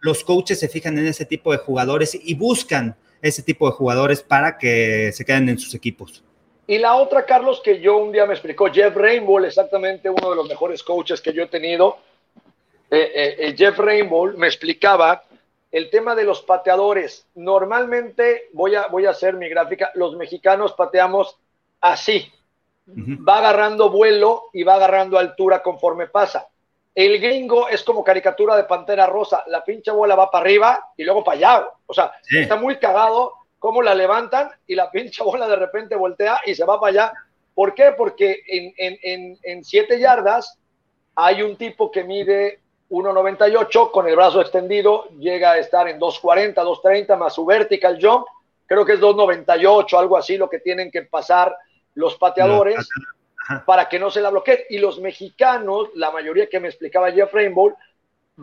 los coaches se fijan en ese tipo de jugadores y buscan ese tipo de jugadores para que se queden en sus equipos. Y la otra, Carlos, que yo un día me explicó, Jeff Rainbow, exactamente uno de los mejores coaches que yo he tenido. Eh, eh, eh, Jeff Rainbow me explicaba el tema de los pateadores. Normalmente, voy a, voy a hacer mi gráfica, los mexicanos pateamos así, va agarrando vuelo y va agarrando altura conforme pasa. El gringo es como caricatura de Pantera Rosa, la pinche bola va para arriba y luego para allá. O sea, está muy cagado cómo la levantan y la pinche bola de repente voltea y se va para allá. ¿Por qué? Porque en, siete yardas hay un tipo que mide 1.98 con el brazo extendido, llega a estar en 2.40, 2.30 más su vertical jump, creo que es 2.98, algo así lo que tienen que pasar los pateadores para que no se la bloquee. Y los mexicanos, la mayoría que me explicaba Jeff Rainbow,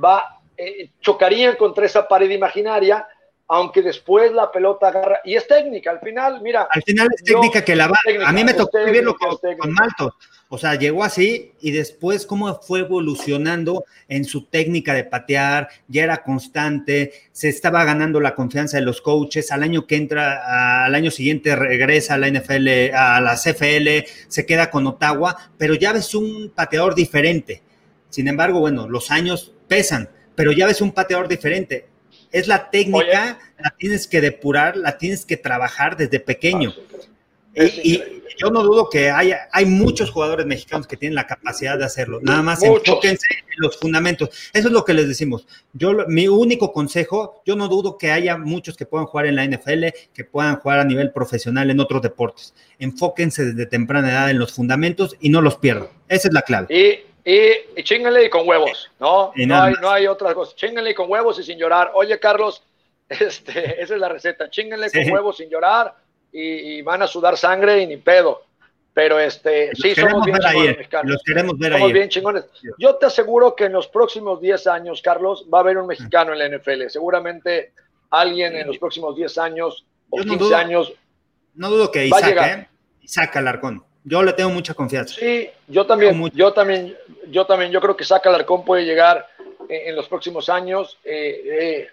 va, eh, chocarían contra esa pared imaginaria, aunque después la pelota agarra. Y es técnica, al final, mira. Al final es técnica que la va. a mí me tocó vivirlo con, con Malto. O sea, llegó así y después cómo fue evolucionando en su técnica de patear, ya era constante, se estaba ganando la confianza de los coaches, al año que entra, al año siguiente regresa a la NFL, a la CFL, se queda con Ottawa, pero ya ves un pateador diferente. Sin embargo, bueno, los años pesan, pero ya ves un pateador diferente. Es la técnica, la tienes que depurar, la tienes que trabajar desde pequeño. Y, yo no dudo que haya, hay muchos jugadores mexicanos que tienen la capacidad de hacerlo. Nada más enfóquense en los fundamentos. Eso es lo que les decimos. Yo, mi único consejo, yo no dudo que haya muchos que puedan jugar en la NFL, que puedan jugar a nivel profesional en otros deportes. Enfóquense desde temprana edad en los fundamentos y no los pierdan. Esa es la clave. Y, y, y con huevos, ¿no? No hay, no hay, otra cosa. Chingale con huevos y sin llorar. Oye, Carlos, este, esa es la receta. Chingale con huevos sin llorar y, van a sudar sangre y ni pedo. Pero este, sí, somos bien chingones, Los queremos ver somos bien chingones. Yo te aseguro que en los próximos 10 años, Carlos, va a haber un mexicano en la NFL. Seguramente alguien en los próximos 10 años o 15 años. No dudo que Isaac, ¿eh? Isaac Alarcón. Yo le tengo mucha confianza. Sí, yo también, yo también, yo también, yo creo que Isaac Alarcón puede llegar en, los próximos años. Eh, eh,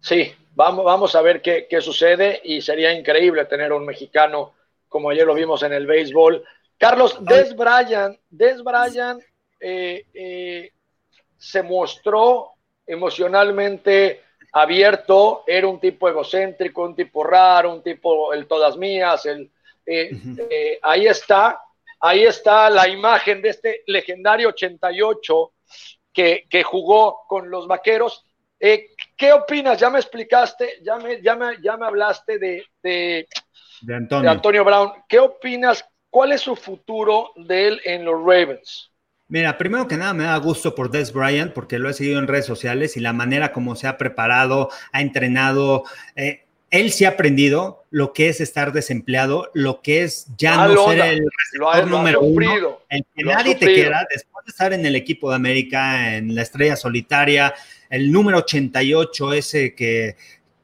sí, Vamos, vamos a ver qué, sucede y sería increíble tener un mexicano como ayer lo vimos en el béisbol. Carlos, Des Bryant, Des Bryant eh, eh, se mostró emocionalmente abierto, era un tipo egocéntrico, un tipo raro, un tipo el todas mías, el, eh, eh, ahí está, ahí está la imagen de este legendario 88 que, que jugó con los vaqueros. Eh, ¿Qué opinas? Ya me explicaste, ya me, ya me, ya me hablaste de, de, Antonio. de Antonio Brown. ¿Qué opinas? ¿Cuál es su futuro de él en los Ravens? Mira, primero que nada me da gusto por Des Bryant porque lo he seguido en redes sociales y la manera como se ha preparado, ha entrenado. Eh, él sí ha aprendido lo que es estar desempleado, lo que es ya no ser el receptor número uno, el que nadie te quiera después de estar en el equipo de América, en la estrella solitaria, el número 88, ese que,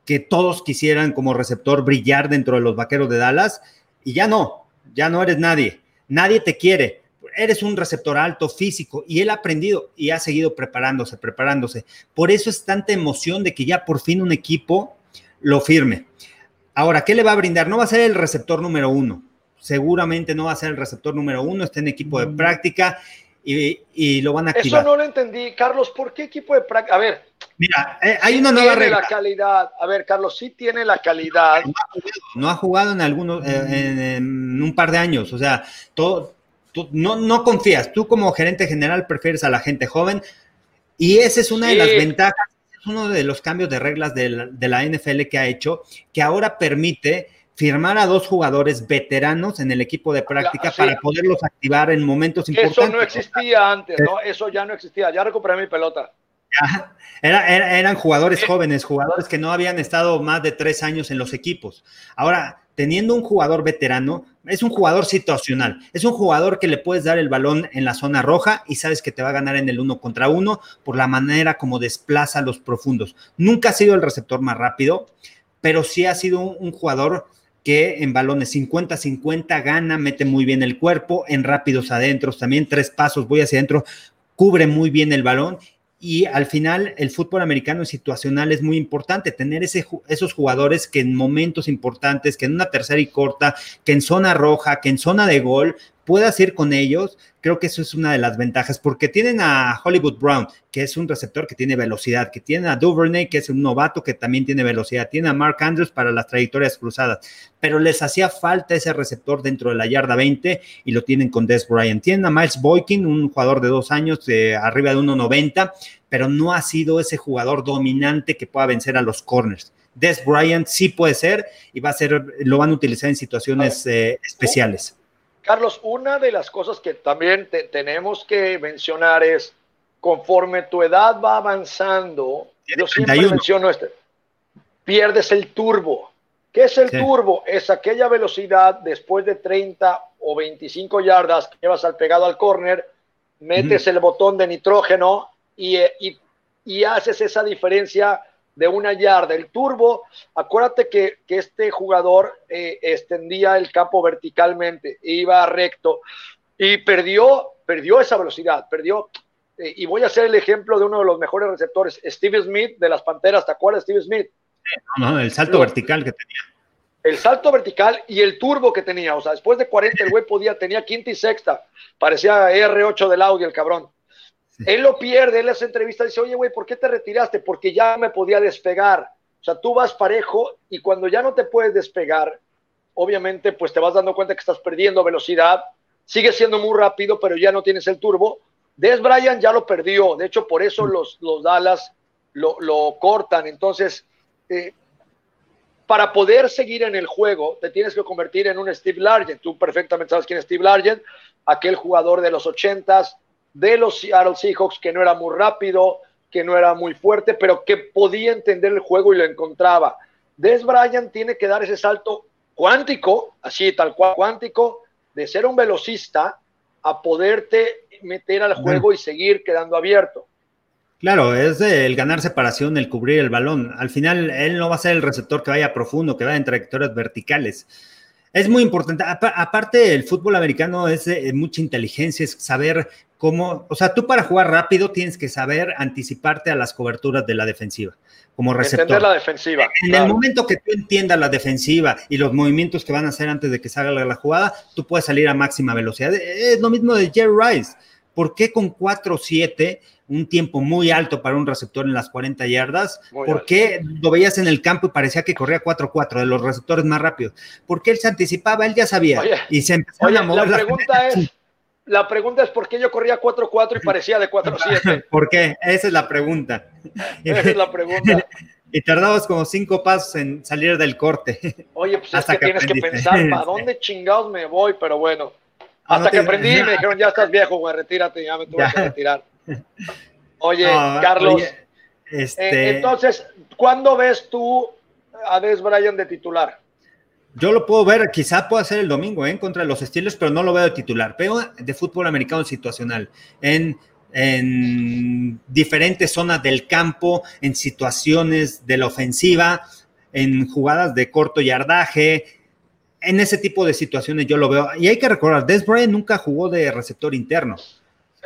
que todos quisieran como receptor brillar dentro de los vaqueros de Dallas, y ya no, ya no eres nadie, nadie te quiere. Eres un receptor alto, físico, y él ha aprendido y ha seguido preparándose, preparándose. Por eso es tanta emoción de que ya por fin un equipo lo firme. Ahora, ¿qué le va a brindar? No va a ser el receptor número uno. Seguramente no va a ser el receptor número uno, está en equipo de mm. práctica y, lo van a activar. Eso no lo entendí, Carlos. ¿Por qué equipo de práctica? A ver. Mira, eh, hay una nueva regla. la calidad. A ver, Carlos, sí tiene la calidad. No ha jugado, en algunos, eh, en, un par de años. O sea, todo, no, no confías, tú como gerente general prefieres a la gente joven y esa es una de las ventajas, es uno de los cambios de reglas de la, NFL que ha hecho, que ahora permite firmar a dos jugadores veteranos en el equipo de práctica para poderlos activar en momentos importantes. Eso no existía antes, ¿no? Eso ya no existía. Ya recuperé mi pelota. eran jugadores jóvenes, jugadores que no habían estado más de tres años en los equipos. Ahora, teniendo un jugador veterano, es un jugador situacional, es un jugador que le puedes dar el balón en la zona roja y sabes que te va a ganar en el uno contra uno por la manera como desplaza los profundos. Nunca ha sido el receptor más rápido, pero sí ha sido un, jugador que en balones 50-50 gana, mete muy bien el cuerpo, en rápidos adentros, también tres pasos, voy hacia adentro, cubre muy bien el balón y al final el fútbol americano situacional es muy importante, tener ese, esos jugadores que en momentos importantes, que en una tercera y corta, que en zona roja, que en zona de gol, puedas ir con ellos, creo que eso es una de las ventajas, porque tienen a Hollywood Brown, que es un receptor que tiene velocidad, que tiene a Duvernay, que es un novato que también tiene velocidad, tiene a Mark Andrews para las trayectorias cruzadas, pero les hacía falta ese receptor dentro de la yarda 20 y lo tienen con Des Bryant. Tienen a Miles Boykin, un jugador de dos años, de arriba de 1.90, pero no ha sido ese jugador dominante que pueda vencer a los corners. Des Bryant sí puede ser y va a ser, lo van a utilizar en situaciones eh, especiales. Carlos, una de las cosas que también tenemos que mencionar es, conforme tu edad va avanzando, yo siempre menciono este, pierdes el turbo. ¿Qué es el turbo? Es aquella velocidad después de 30 o 25 yardas que llevas al pegado al córner, metes el botón de nitrógeno y, y, y haces esa diferencia de una yarda. El turbo, acuérdate que, este jugador eh, extendía el campo verticalmente, iba recto y perdió, perdió esa velocidad, perdió. Eh, y voy a hacer el ejemplo de uno de los mejores receptores, Steve Smith de las Panteras. ¿Te acuerdas, Steve Smith? No, no, el salto vertical que tenía. El salto vertical y el turbo que tenía. O sea, después de 40 el güey podía, tenía quinta y sexta. Parecía R8 del audio el cabrón. Él lo pierde, él hace entrevista y dice, oye, güey, ¿por qué te retiraste? Porque ya me podía despegar. O sea, tú vas parejo y cuando ya no te puedes despegar, obviamente, pues te vas dando cuenta que estás perdiendo velocidad. Sigue siendo muy rápido, pero ya no tienes el turbo. Des Bryant ya lo perdió. De hecho, por eso los, los Dallas lo, cortan. Entonces, eh, para poder seguir en el juego, te tienes que convertir en un Steve Largent. Tú perfectamente sabes quién es Steve Largent, aquel jugador de los ochentas, de los Seattle Seahawks que no era muy rápido, que no era muy fuerte, pero que podía entender el juego y lo encontraba. Des Bryant tiene que dar ese salto cuántico, así tal cual cuántico, de ser un velocista a poderte meter al juego y seguir quedando abierto. Claro, es el ganar separación, el cubrir el balón. Al final, él no va a ser el receptor que vaya profundo, que vaya en trayectorias verticales. Es muy importante. Aparte, el fútbol americano es de mucha inteligencia, es saber cómo, o sea, tú para jugar rápido tienes que saber anticiparte a las coberturas de la defensiva, como receptor. Entender la defensiva. En el momento que tú entiendas la defensiva y los movimientos que van a hacer antes de que salga la jugada, tú puedes salir a máxima velocidad. Es lo mismo de Jerry Rice. ¿Por qué con 4-7 un tiempo muy alto para un receptor en las 40 yardas. ¿Por qué lo veías en el campo y parecía que corría 4-4 de los receptores más rápidos? Porque él se anticipaba, él ya sabía y se empezó a mover. La pregunta es, la pregunta es por qué yo corría 4-4 y parecía de 4-7. ¿Por qué? Esa es la pregunta. Esa es la pregunta. Y tardabas como cinco pasos en salir del corte. Oye, pues es que, tienes que pensar, ¿para dónde chingados me voy? Pero bueno, ah, hasta que aprendí me dijeron, ya estás viejo, güey, retírate, ya me tuve que retirar. Oye, Carlos, este... Eh, entonces, ¿cuándo ves tú a Des Bryant de titular? Yo lo puedo ver, quizá pueda ser el domingo ¿eh? en contra de los estilos, pero no lo veo de titular. Veo de fútbol americano situacional, en, en diferentes zonas del campo, en situaciones de la ofensiva, en jugadas de corto yardaje, en ese tipo de situaciones yo lo veo. Y hay que recordar, Des Bryant nunca jugó de receptor interno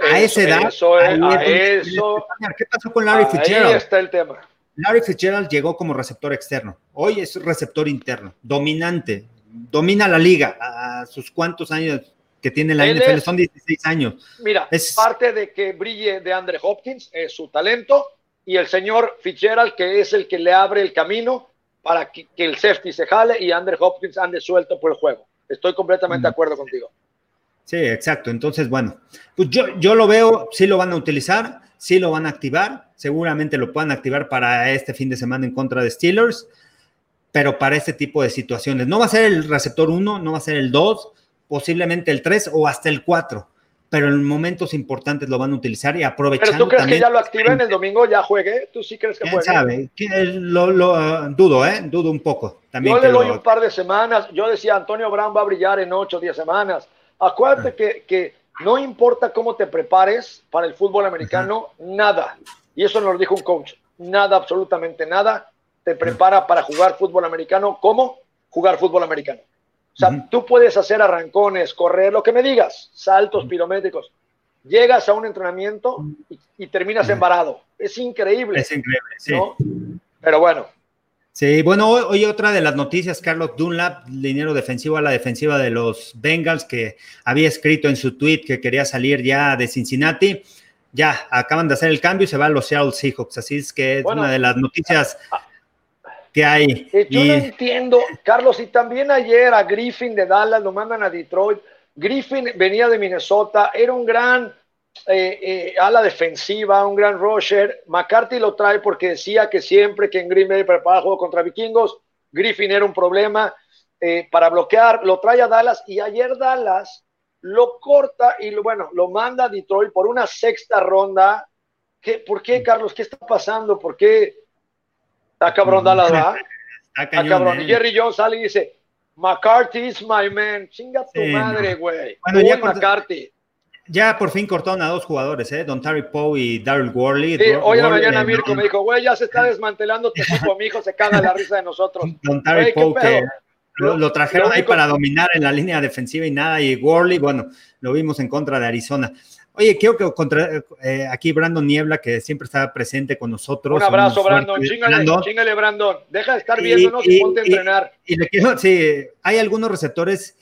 a esa edad. Eso eso, ¿Qué pasó con Larry Fitzgerald? Ahí está el tema. Larry Fitzgerald llegó como receptor externo. Hoy es receptor interno, dominante, domina la liga a sus cuantos años que tiene la NFL, son 16 años. Mira, es parte de que brille de Andre Hopkins es su talento y el señor Fitzgerald, que es el que le abre el camino para que, el safety se jale y Andre Hopkins ande suelto por el juego. Estoy completamente de acuerdo contigo. Sí, exacto. Entonces, bueno, pues yo, yo lo veo, sí lo van a utilizar, sí lo van a activar, seguramente lo puedan activar para este fin de semana en contra de Steelers, pero para este tipo de situaciones. No va a ser el receptor 1, no va a ser el 2, posiblemente el 3 o hasta el 4, pero en momentos importantes lo van a utilizar y aprovechando. ¿Pero tú crees que ya lo activen el domingo, ya juegue? ¿Tú sí crees que juegue? sabe? Lo, lo uh, dudo, ¿eh? Dudo un poco. También yo le doy un par de semanas. Yo decía, Antonio Brown va a brillar en 8 o 10 semanas Acuérdate que, que, no importa cómo te prepares para el fútbol americano, nada, y eso nos lo dijo un coach, nada, absolutamente nada, te prepara para jugar fútbol americano. ¿Cómo? Jugar fútbol americano. O sea, tú puedes hacer arrancones, correr, lo que me digas, saltos pirométricos. Llegas a un entrenamiento y, terminas embarado. Es increíble. Es increíble, sí. Pero bueno, Sí, bueno, hoy, otra de las noticias, Carlos Dunlap, dinero defensivo a la defensiva de los Bengals, que había escrito en su tweet que quería salir ya de Cincinnati. Ya, acaban de hacer el cambio y se va a los Seattle Seahawks. Así es que es una de las noticias que hay. Yo no entiendo, Carlos, y también ayer a Griffin de Dallas lo mandan a Detroit. Griffin venía de Minnesota, era un gran eh, eh, a la defensiva, un gran rusher. McCarthy lo trae porque decía que siempre que en Green Bay preparaba juego contra vikingos, Griffin era un problema eh, para bloquear. Lo trae a Dallas y ayer Dallas lo corta y lo, bueno, lo manda a Detroit por una sexta ronda. ¿Qué, ¿Por qué, Carlos? ¿Qué está pasando? ¿Por qué? Está cabrón Dallas, ¿verdad? Está cabrón. Y Jerry Jones sale y dice, McCarthy is my man. Chinga tu madre, güey. Bueno, McCarthy ya por fin cortaron a dos jugadores, ¿eh? Don Terry Poe y Daryl Worley. Sí, hoy en la mañana Mirko me dijo, güey, ya se está desmantelando tu equipo, mi hijo se caga la risa de nosotros. Don Terry Poe, que lo, trajeron ahí para dominar en la línea defensiva y nada, y Worley, bueno, lo vimos en contra de Arizona. Oye, quiero que contra, eh, aquí Brandon Niebla, que siempre está presente con nosotros. Un abrazo, Brandon. Chingale, Brandon. Brandon. Deja de estar viéndonos y, ponte a entrenar. Y, le quiero, sí, hay algunos receptores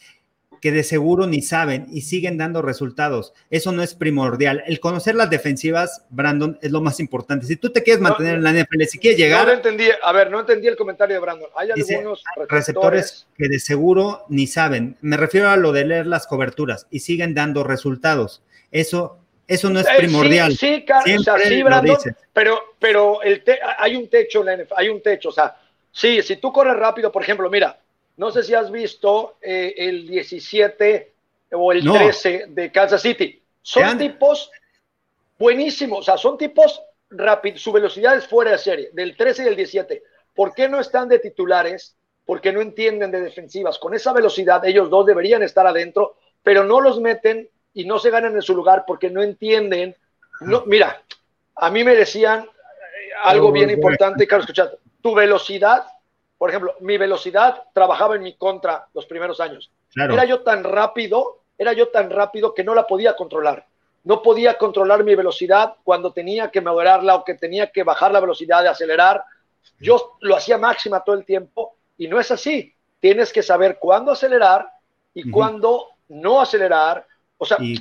que de seguro ni saben y siguen dando resultados. Eso no es primordial. El conocer las defensivas, Brandon, es lo más importante. Si tú te quieres mantener en la NFL, si quieres llegar. No entendí, a ver, no entendí el comentario de Brandon. Hay algunos receptores, que de seguro ni saben. Me refiero a lo de leer las coberturas y siguen dando resultados. Eso eso no es eh, primordial. Sí, sí, sí Brandon, pero, pero el hay un techo en la NFL, hay un techo, o sea, sí, si tú corres rápido, por ejemplo, mira, no sé si has visto eh, el 17 o el 13 de Kansas City. Son tipos buenísimos, o sea, son tipos rápidos, su velocidad es fuera de serie, del 13 y el 17. ¿Por qué no están de titulares? Porque no entienden de defensivas. Con esa velocidad, ellos dos deberían estar adentro, pero no los meten y no se ganan en su lugar porque no entienden. No, mira, a mí me decían algo bien importante, Carlos, escuchad, tu velocidad por ejemplo, mi velocidad trabajaba en mi contra los primeros años. Era yo tan rápido, era yo tan rápido que no la podía controlar. No podía controlar mi velocidad cuando tenía que moderarla o que tenía que bajar la velocidad de acelerar. Yo lo hacía máxima todo el tiempo y no es así. Tienes que saber cuándo acelerar y cuándo no acelerar. O sea, eh,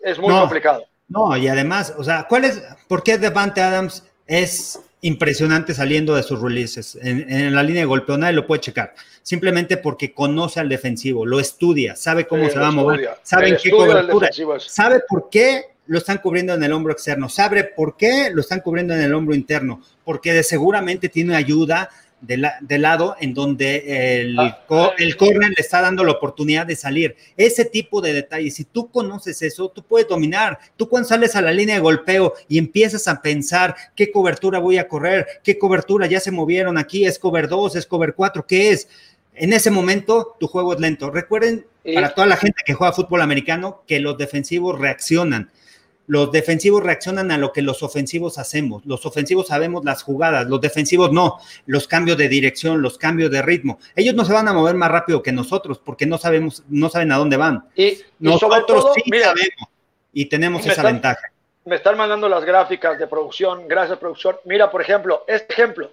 es muy complicado. No, y además, o sea, ¿cuál es, por qué Devante Adams es impresionante saliendo de sus releases? En, la línea de golpeo nadie lo puede checar. Simplemente porque conoce al defensivo, lo estudia, sabe cómo se va a mover, sabe en qué cobertura, sabe por qué lo están cubriendo en el hombro externo, sabe por qué lo están cubriendo en el hombro interno, porque de seguramente tiene ayuda de, lado en donde el, ah, el corner le está dando la oportunidad de salir. Ese tipo de detalles, si tú conoces eso, tú puedes dominar. Tú cuando sales a la línea de golpeo y empiezas a pensar qué cobertura voy a correr, qué cobertura ya se movieron aquí, es cover 2, es cover 4, ¿qué es? En ese momento tu juego es lento. Recuerden, para toda la gente que juega fútbol americano, que los defensivos reaccionan los defensivos reaccionan a lo que los ofensivos hacemos. Los ofensivos sabemos las jugadas, los defensivos no, los cambios de dirección, los cambios de ritmo. Ellos no se van a mover más rápido que nosotros porque no sabemos, no saben a dónde van. Y, nosotros sí sabemos y tenemos esa ventaja. Me están mandando las gráficas de producción, gracias producción. Mira, por ejemplo, este ejemplo.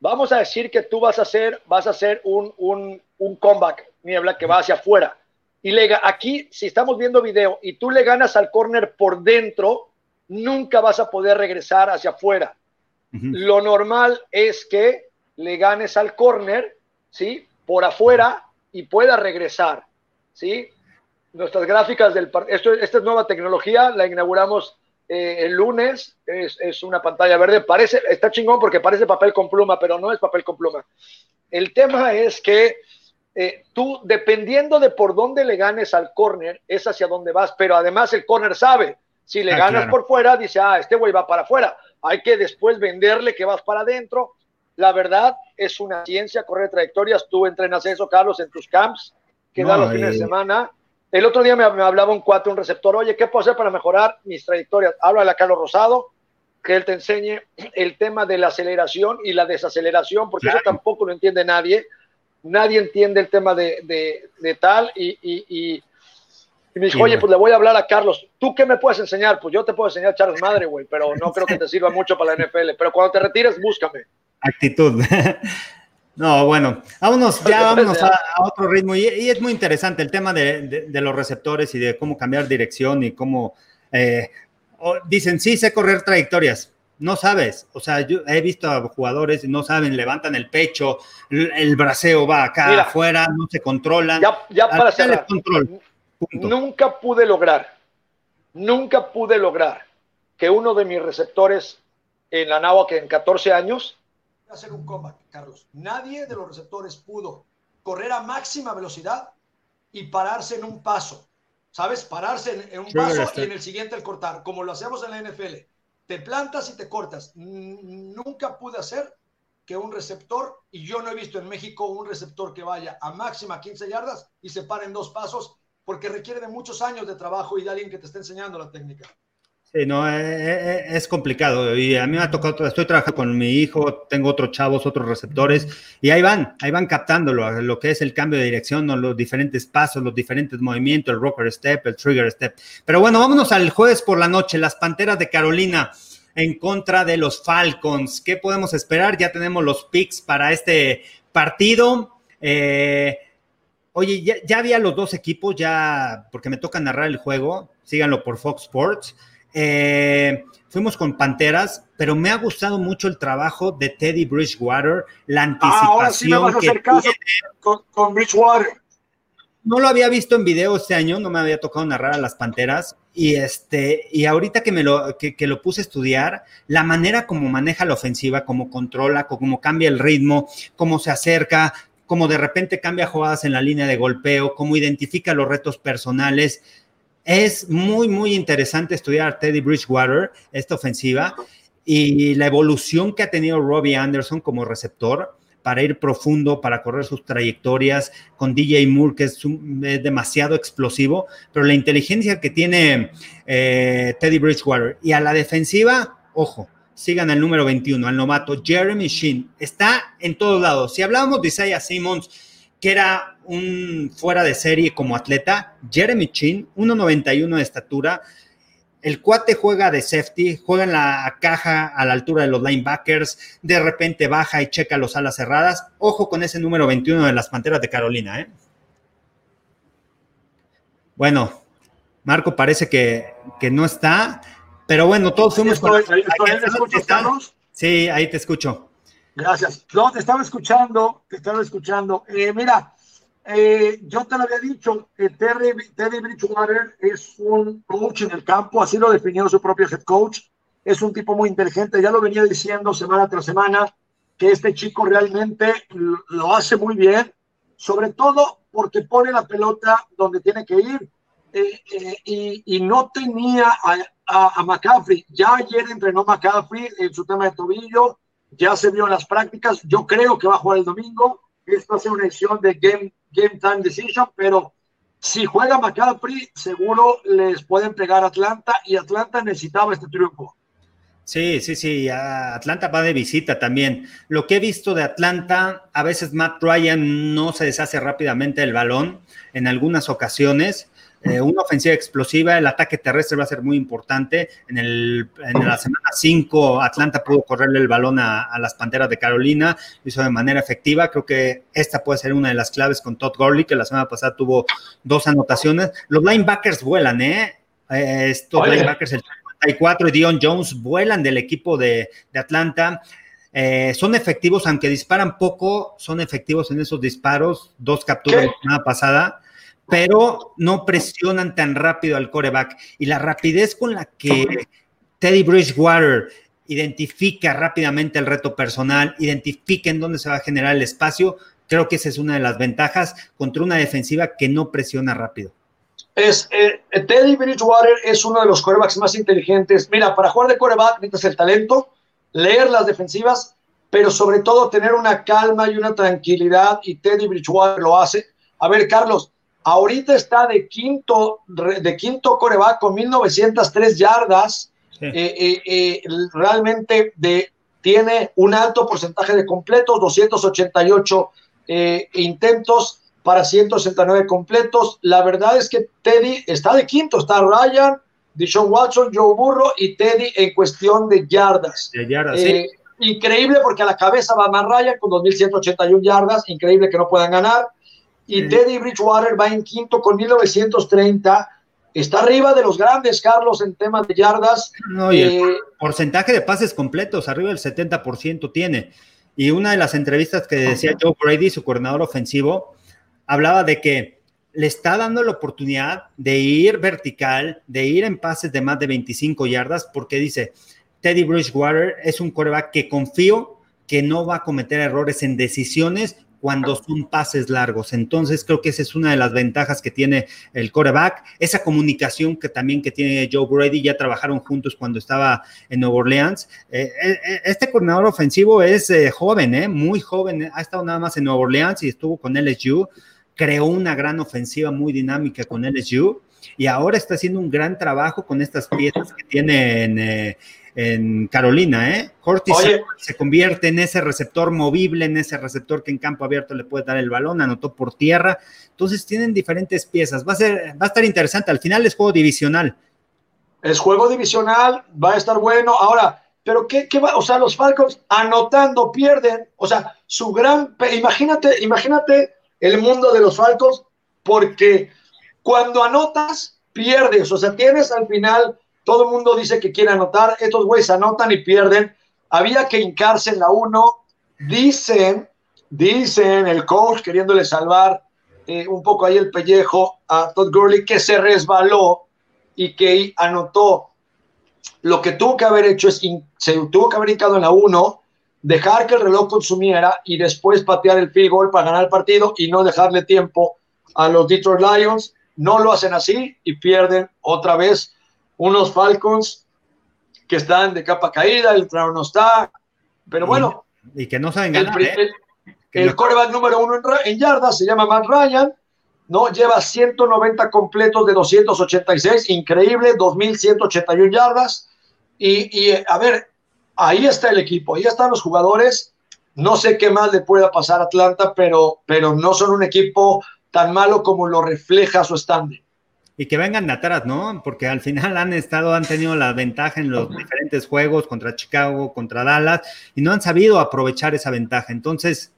Vamos a decir que tú vas a hacer, vas a hacer un, un, un comeback, niebla, que va hacia afuera y le, aquí, si estamos viendo video y tú le ganas al córner por dentro, nunca vas a poder regresar hacia afuera. Lo normal es que le ganes al córner, ¿sí? Por afuera y pueda regresar, ¿sí? Nuestras gráficas del esto esta es nueva tecnología, la inauguramos eh, el lunes, es, es, una pantalla verde, parece, está chingón porque parece papel con pluma, pero no es papel con pluma. El tema es que eh, tú, dependiendo de por dónde le ganes al corner, es hacia dónde vas, pero además el corner sabe, si le ah, ganas por fuera, dice, ah, este güey va para afuera, hay que después venderle que vas para adentro. La verdad es una ciencia correr trayectorias, tú entrenas eso, Carlos, en tus camps, que da los fines de semana. El otro día me, hablaba un cuate, un receptor, oye, ¿qué puedo hacer para mejorar mis trayectorias? Háblale a Carlos Rosado, que él te enseñe el tema de la aceleración y la desaceleración, porque eso tampoco lo entiende nadie nadie entiende el tema de, tal y, y, me dijo, oye, pues le voy a hablar a Carlos, ¿tú qué me puedes enseñar? Pues yo te puedo enseñar Charles Madre, güey, pero no creo que te sirva mucho para la NFL, pero cuando te retires, búscame. Actitud. No, bueno, vámonos, ya vámonos a, otro ritmo. Y, es muy interesante el tema de, los receptores y de cómo cambiar dirección y cómo eh, dicen, sí, sé correr trayectorias no sabes, o sea, yo he visto a jugadores y no saben, levantan el pecho, el, braceo va acá afuera, no se controlan. Ya, ya para cerrar, control, nunca pude lograr, nunca pude lograr que uno de mis receptores en la NAWA, que en 14 años, hacer un comeback, Carlos. Nadie de los receptores pudo correr a máxima velocidad y pararse en un paso. ¿Sabes? Pararse en, un paso y en el siguiente el cortar, como lo hacemos en la NFL te plantas y te cortas. Nunca pude hacer que un receptor, y yo no he visto en México un receptor que vaya a máxima 15 yardas y se pare en dos pasos, porque requiere de muchos años de trabajo y de alguien que te esté enseñando la técnica. Sí, no, eh, eh, eh, es, complicado. Y a mí me ha tocado, estoy trabajando con mi hijo, tengo otros chavos, otros receptores, y ahí van, ahí van captándolo, lo que es el cambio de dirección, los diferentes pasos, los diferentes movimientos, el rocker step, el trigger step. Pero bueno, vámonos al jueves por la noche, las Panteras de Carolina en contra de los Falcons. ¿Qué podemos esperar? Ya tenemos los picks para este partido. oye, ya, ya había los dos equipos, ya, porque me toca narrar el juego, síganlo por Fox Sports. Eh, fuimos con Panteras, pero me ha gustado mucho el trabajo de Teddy Bridgewater, la ah, anticipación que con, Bridgewater. No lo había visto en video este año, no me había tocado narrar a las Panteras. Y este, y ahorita que me lo, que, lo puse a estudiar, la manera como maneja la ofensiva, cómo controla, cómo cambia el ritmo, cómo se acerca, cómo de repente cambia jugadas en la línea de golpeo, cómo identifica los retos personales es muy, muy interesante estudiar Teddy Bridgewater, esta ofensiva, y la evolución que ha tenido Robbie Anderson como receptor para ir profundo, para correr sus trayectorias, con DJ Moore, que es, demasiado explosivo, pero la inteligencia que tiene eh, Teddy Bridgewater. Y a la defensiva, ojo, sigan el número 21, al novato Jeremy Sheen. Está en todos lados. Si hablábamos de Isaiah Simmons, que era un fuera de serie como atleta, Jeremy Chin, 1.91 de estatura. El cuate juega de safety, juega en la caja a la altura de los linebackers, de repente baja y checa los alas cerradas. Ojo con ese número 21 de las Panteras de Carolina. ¿eh? Bueno, Marco parece que, que no está. Pero bueno, todos fuimos con... escuchamos. Sí, ahí te escucho. Gracias. No, te estaba escuchando, te estaba escuchando. Eh, mira, eh, yo te lo había dicho, Terry, Terry Bridgewater es un coach en el campo, así lo definió su propio head coach. Es un tipo muy inteligente, ya lo venía diciendo semana tras semana, que este chico realmente lo hace muy bien, sobre todo porque pone la pelota donde tiene que ir. Eh, eh, y, no tenía a, a, McCaffrey. Ya ayer entrenó McCaffrey en su tema de tobillo, ya se vio en las prácticas. Yo creo que va a jugar el domingo. Esto ser una edición de Game, game Time Decision, pero si juega McCaffrey, seguro les pueden pegar Atlanta y Atlanta necesitaba este triunfo. Sí, sí, sí, Atlanta va de visita también. Lo que he visto de Atlanta, a veces Matt Ryan no se deshace rápidamente el balón en algunas ocasiones. Eh, una ofensiva explosiva, el ataque terrestre va a ser muy importante. En, el, en la semana 5, Atlanta pudo correrle el balón a, las Panteras de Carolina, lo hizo de manera efectiva. Creo que esta puede ser una de las claves con Todd Gurley, que la semana pasada tuvo dos anotaciones. Los linebackers vuelan, ¿eh? eh estos linebackers, el 34 y Dion Jones, vuelan del equipo de, Atlanta. Eh, son efectivos, aunque disparan poco, son efectivos en esos disparos. Dos capturas la semana pasada pero no presionan tan rápido al coreback. Y la rapidez con la que Teddy Bridgewater identifica rápidamente el reto personal, identifica en dónde se va a generar el espacio, creo que esa es una de las ventajas contra una defensiva que no presiona rápido. Es, eh, Teddy Bridgewater es uno de los corebacks más inteligentes. Mira, para jugar de coreback necesitas el talento, leer las defensivas, pero sobre todo tener una calma y una tranquilidad, y Teddy Bridgewater lo hace. A ver, Carlos, Ahorita está de quinto, de quinto coreback con 1903 yardas. Eh, eh, eh, realmente de, tiene un alto porcentaje de completos, 288 intentos para 169 completos. La verdad es que Teddy está de quinto, está Ryan, Dishon Watson, Joe Burro y Teddy en cuestión de yardas. De yardas sí. Increíble porque a la cabeza va más Ryan con 2.181 yardas, increíble que no puedan ganar y Teddy Bridgewater va en quinto con 1930. Está arriba de los grandes, Carlos, en temas de yardas. No, y el eh, porcentaje de pases completos, arriba del 70% tiene. Y una de las entrevistas que decía Joe Brady, su coordinador ofensivo, hablaba de que le está dando la oportunidad de ir vertical, de ir en pases de más de 25 yardas, porque dice, Teddy Bridgewater es un coreback que confío que no va a cometer errores en decisiones cuando son pases largos. Entonces creo que esa es una de las ventajas que tiene el coreback, esa comunicación que también que tiene Joe Brady, ya trabajaron juntos cuando estaba en Nueva Orleans. Eh, eh, eh, este coordinador ofensivo es joven, muy joven, ha estado nada más en Nueva Orleans y estuvo con LSU, creó una gran ofensiva muy dinámica con LSU y ahora está haciendo un gran trabajo con estas piezas que tiene en en Carolina, ¿eh? Cortis se, convierte en ese receptor movible, en ese receptor que en campo abierto le puede dar el balón, anotó por tierra. Entonces tienen diferentes piezas. Va a, ser, va a estar interesante. Al final es juego divisional. Es juego divisional, va a estar bueno. Ahora, pero ¿qué, qué va? O sea, los Falcons anotando pierden. O sea, su gran. Imagínate, imagínate el mundo de los Falcons, porque cuando anotas, pierdes. O sea, tienes al final todo el mundo dice que quiere anotar. Estos güeyes anotan y pierden. Había que hincarse en la 1. Dicen, dicen el coach queriéndole salvar eh, un poco ahí el pellejo a Todd Gurley que se resbaló y que anotó. Lo que tuvo que haber hecho es, se tuvo que haber hincado en la 1, dejar que el reloj consumiera y después patear el field goal para ganar el partido y no dejarle tiempo a los Detroit Lions. No lo hacen así y pierden otra vez unos Falcons que están de capa caída, el trono no está, pero bueno. Y, que no saben ganar. El, ¿eh? coreback número uno en, yardas se llama Matt Ryan, ¿no? Lleva 190 completos de 286, increíble, 2.181 yardas. Y, y, a ver, ahí está el equipo, ahí están los jugadores. No sé qué más le pueda pasar a Atlanta, pero, pero no son un equipo tan malo como lo refleja su stand y que vengan de atrás, ¿no? Porque al final han estado, han tenido la ventaja en los diferentes juegos contra Chicago, contra Dallas, y no han sabido aprovechar esa ventaja. Entonces,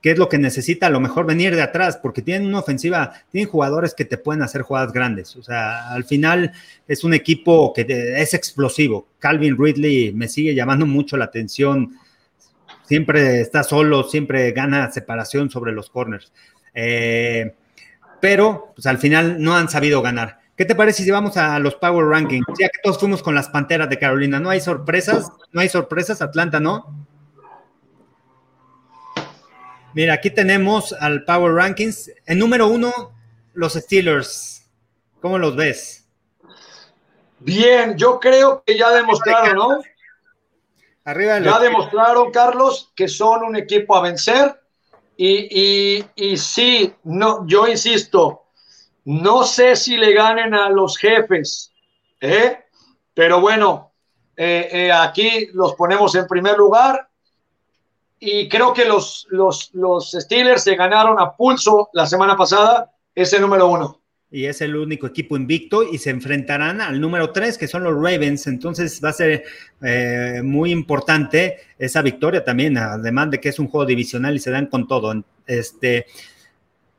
qué es lo que necesita, a lo mejor venir de atrás, porque tienen una ofensiva, tienen jugadores que te pueden hacer jugadas grandes. O sea, al final es un equipo que es explosivo. Calvin Ridley me sigue llamando mucho la atención. Siempre está solo, siempre gana separación sobre los corners. Eh, pero pues al final no han sabido ganar. ¿Qué te parece si vamos a los Power Rankings? Ya que todos fuimos con las Panteras de Carolina, ¿no hay sorpresas? ¿No hay sorpresas? Atlanta, ¿no? Mira, aquí tenemos al Power Rankings. En número uno, los Steelers. ¿Cómo los ves? Bien, yo creo que ya demostraron, ¿no? Arriba ya demostraron, Carlos, que son un equipo a vencer. Y, y sí, no, yo insisto, no sé si le ganen a los jefes, ¿eh? pero bueno, eh, eh, aquí los ponemos en primer lugar y creo que los, los, los Steelers se ganaron a pulso la semana pasada ese número uno. Y es el único equipo invicto y se enfrentarán al número tres, que son los Ravens. Entonces va a ser muy importante esa victoria también, además de que es un juego divisional y se dan con todo. Este,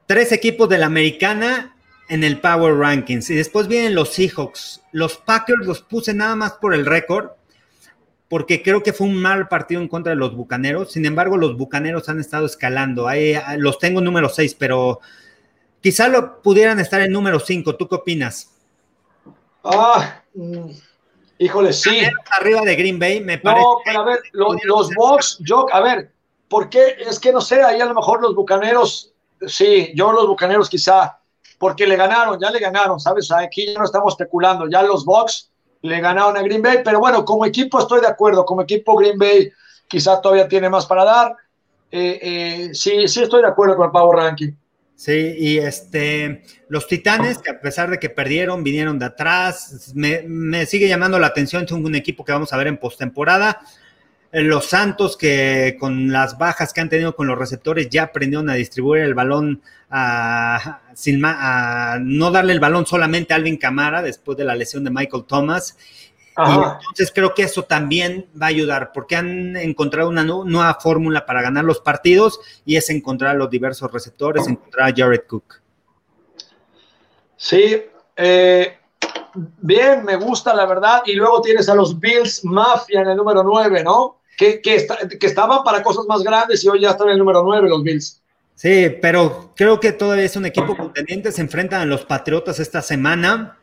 tres equipos de la americana en el Power Rankings. Y después vienen los Seahawks. Los Packers los puse nada más por el récord, porque creo que fue un mal partido en contra de los Bucaneros. Sin embargo, los Bucaneros han estado escalando. Ahí ah, los tengo número 6, pero quizá lo pudieran estar en número 5. ¿Tú qué opinas? Ah, mm, híjole, sí. Arriba de Green Bay, me parece. No, pero a ver, los, los Bucks, yo, a ver, ¿por qué? Es que no sé, ahí a lo mejor los Bucaneros, sí, yo los Bucaneros quizá porque le ganaron, ya le ganaron, ¿sabes? Aquí ya no estamos especulando, ya los Bucks le ganaron a Green Bay, pero bueno, como equipo estoy de acuerdo, como equipo Green Bay quizá todavía tiene más para dar. Eh, eh, sí, sí estoy de acuerdo con el Power Ranking. Sí, y este, los Titanes, que a pesar de que perdieron, vinieron de atrás, me, me sigue llamando la atención, es un equipo que vamos a ver en postemporada. Eh, los Santos que con las bajas que han tenido con los receptores ya aprendieron a distribuir el balón a, sin, a no darle el balón solamente a Alvin Camara después de la lesión de Michael Thomas. Entonces creo que eso también va a ayudar porque han encontrado una nueva fórmula para ganar los partidos y es encontrar los diversos receptores, encontrar a Jared Cook. Sí, eh, bien, me gusta la verdad. Y luego tienes a los Bills Mafia en el número 9, ¿no? que, que, estaban para cosas más grandes y hoy ya están en el número 9 los Bills. Sí, pero creo que todavía es un equipo contendiente. Se enfrentan a los Patriotas esta semana.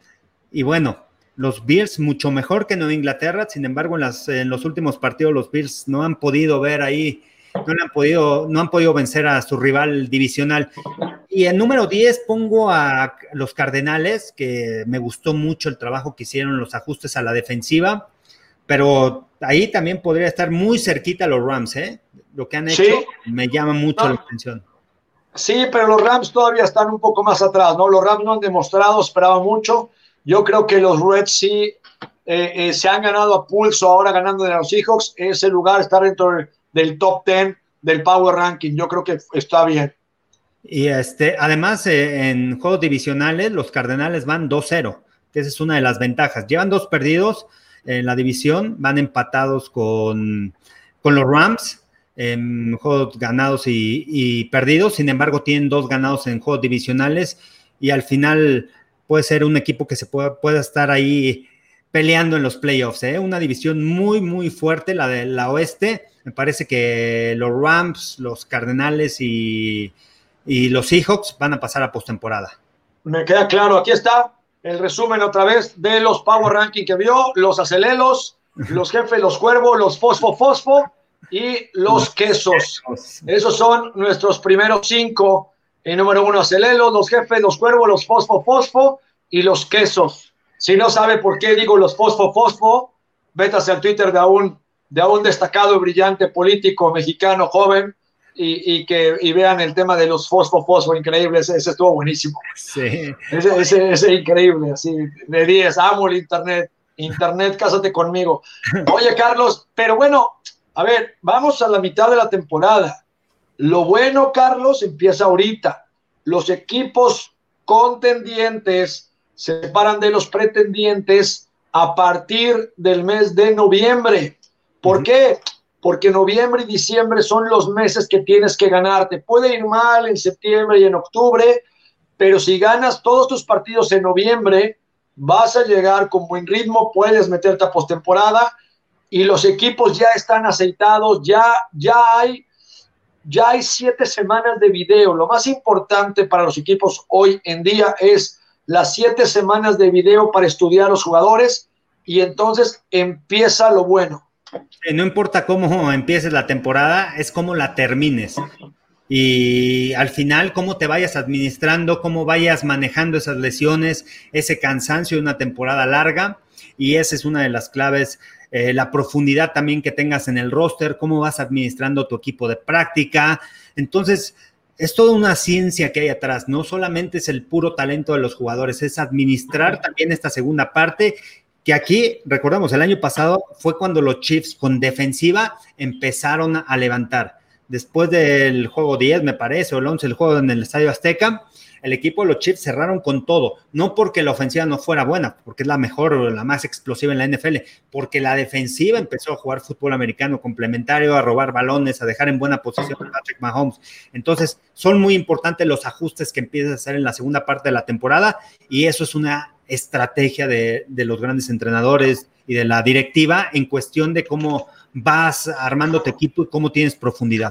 Y bueno, los Bills mucho mejor que Nueva Inglaterra. Sin embargo, en, las, en los últimos partidos los Bills no han podido ver ahí, no, han podido, no han podido vencer a su rival divisional. Y en número 10 pongo a los Cardenales, que me gustó mucho el trabajo que hicieron, los ajustes a la defensiva pero ahí también podría estar muy cerquita los Rams, ¿eh? Lo que han hecho me llama mucho la atención. Sí, pero los Rams todavía están un poco más atrás, ¿no? Los Rams no han demostrado, esperaba mucho. Yo creo que los Reds sí eh, eh, se han ganado a pulso ahora ganando de los Seahawks. Ese lugar está dentro del top 10 del Power Ranking. Yo creo que está bien. Y este, además, eh, en juegos divisionales, los Cardenales van 2-0, que esa es una de las ventajas. Llevan dos perdidos en la división, van empatados con, los Rams en juegos ganados y, perdidos, sin embargo tienen dos ganados en juegos divisionales y al final puede ser un equipo que se pueda, pueda estar ahí peleando en los playoffs, ¿eh? una división muy, muy fuerte, la de la oeste, me parece que los Rams, los Cardenales y, y los Seahawks van a pasar a postemporada. Me queda claro, aquí está el resumen otra vez de los Power Ranking que vio, los acelelos, los jefes, los cuervos, los fosfo fosfo y los quesos. Esos son nuestros primeros cinco. El número uno, acelelos, los jefes, los cuervos, los fosfo fosfo y los quesos. Si no sabe por qué digo los fosfo fosfo, vétase al Twitter de un, de un destacado y brillante político mexicano joven y, que y vean el tema de los fosfo fosfo increíbles, ese, estuvo buenísimo. Sí. Ese, ese, ese increíble, así de 10, amo el internet, internet, cásate conmigo. Oye, Carlos, pero bueno, a ver, vamos a la mitad de la temporada. Lo bueno, Carlos, empieza ahorita. Los equipos contendientes se separan de los pretendientes a partir del mes de noviembre. ¿Por qué? porque noviembre y diciembre son los meses que tienes que ganarte. Puede ir mal en septiembre y en octubre, pero si ganas todos tus partidos en noviembre, vas a llegar con buen ritmo, puedes meterte a postemporada y los equipos ya están aceitados, ya, ya hay ya hay siete semanas de video. Lo más importante para los equipos hoy en día es las siete semanas de video para estudiar a los jugadores y entonces empieza lo bueno. No importa cómo empieces la temporada, es cómo la termines. Y al final, cómo te vayas administrando, cómo vayas manejando esas lesiones, ese cansancio de una temporada larga. Y esa es una de las claves eh, la profundidad también que tengas en el roster, cómo vas administrando tu equipo de práctica. Entonces, es toda una ciencia que hay atrás, no solamente es el puro talento de los jugadores, es administrar también esta segunda parte, que aquí, recordamos, el año pasado fue cuando los Chiefs con defensiva empezaron a levantar. Después del juego 10, me parece, o el 11, el juego en el Estadio Azteca, el equipo de los Chiefs cerraron con todo, no porque la ofensiva no fuera buena, porque es la mejor o la más explosiva en la NFL, porque la defensiva empezó a jugar fútbol americano complementario, a robar balones, a dejar en buena posición a Patrick Mahomes. Entonces, son muy importantes los ajustes que empiezas a hacer en la segunda parte de la temporada y eso es una estrategia de, de los grandes entrenadores y de la directiva en cuestión de cómo vas armando tu equipo y cómo tienes profundidad.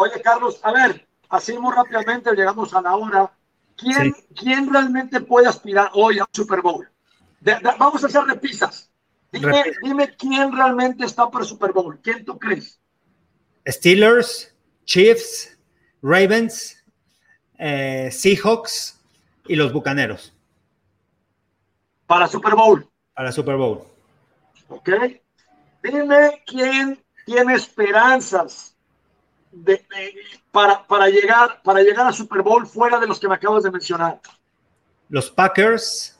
Oye, Carlos, a ver, así muy rápidamente llegamos a la hora. ¿Quién, ¿quién realmente puede aspirar hoy a un Super Bowl? vamos a hacer repisas. Dime, dime quién realmente está para el Super Bowl. ¿Quién tú crees? Steelers, Chiefs, Ravens, eh, Seahawks y los Bucaneros. Para Super Bowl. Para Super Bowl. Ok. Dime quién tiene esperanzas para, para, llegar, para llegar a Super Bowl fuera de los que me acabas de mencionar? Los Packers,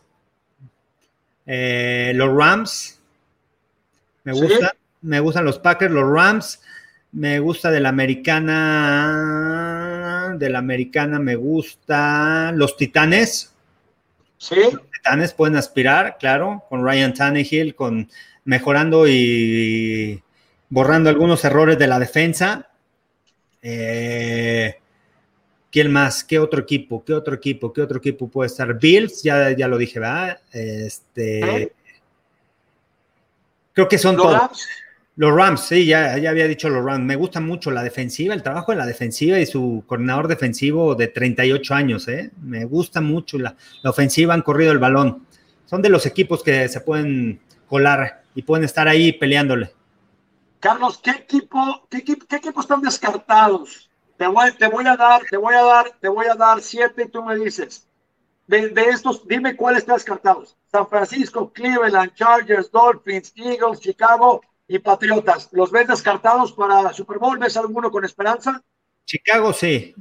eh, los Rams, me gusta, me gustan los Packers, los Rams, me gusta de la americana, de la americana me gusta los Titanes. Sí. Los Titanes pueden aspirar, claro, con Ryan Tannehill, con mejorando y borrando algunos errores de la defensa. Eh, ¿Quién más? ¿Qué otro equipo? ¿Qué otro equipo? ¿Qué otro equipo puede estar? Bills, ya, ya lo dije, ¿verdad? Este, creo que son ¿Los todos. Rams? Los Rams, sí, ya, ya había dicho los Rams. Me gusta mucho la defensiva, el trabajo de la defensiva y su coordinador defensivo de 38 años, ¿eh? Me gusta mucho la, la ofensiva, han corrido el balón. Son de los equipos que se pueden colar y pueden estar ahí peleándole. Carlos, ¿qué equipo, qué, equipo, qué equipos están descartados? Te voy, te voy a dar, te voy a dar, te voy a dar siete y tú me dices. De, de estos, dime cuáles están descartados. San Francisco, Cleveland, Chargers, Dolphins, Eagles, Chicago y Patriotas. ¿Los ves descartados para Super Bowl? ¿Ves alguno con esperanza? Chicago sí.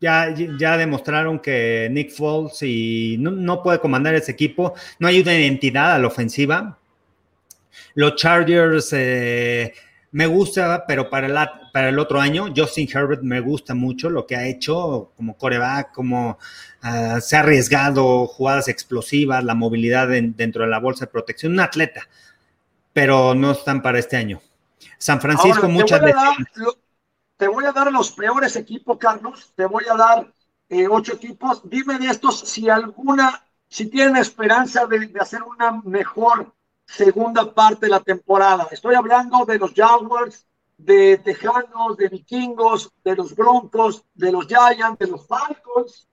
Ya, ya demostraron que Nick Foles y no, no puede comandar ese equipo. No hay una identidad a la ofensiva. Los Chargers eh, me gusta, pero para el, para el otro año, Justin Herbert me gusta mucho lo que ha hecho como coreback, como uh, se ha arriesgado, jugadas explosivas, la movilidad en, dentro de la bolsa de protección, un atleta, pero no están para este año. San Francisco, Ahora, muchas veces. te voy a dar los peores equipos, Carlos. Te voy a dar eh, ocho equipos. Dime de estos si alguna, si tienen esperanza de, de hacer una mejor segunda parte de la temporada. Estoy hablando de los Jaguars, de Tejanos, de Vikingos, de los Broncos, de los Giants, de los Falcons,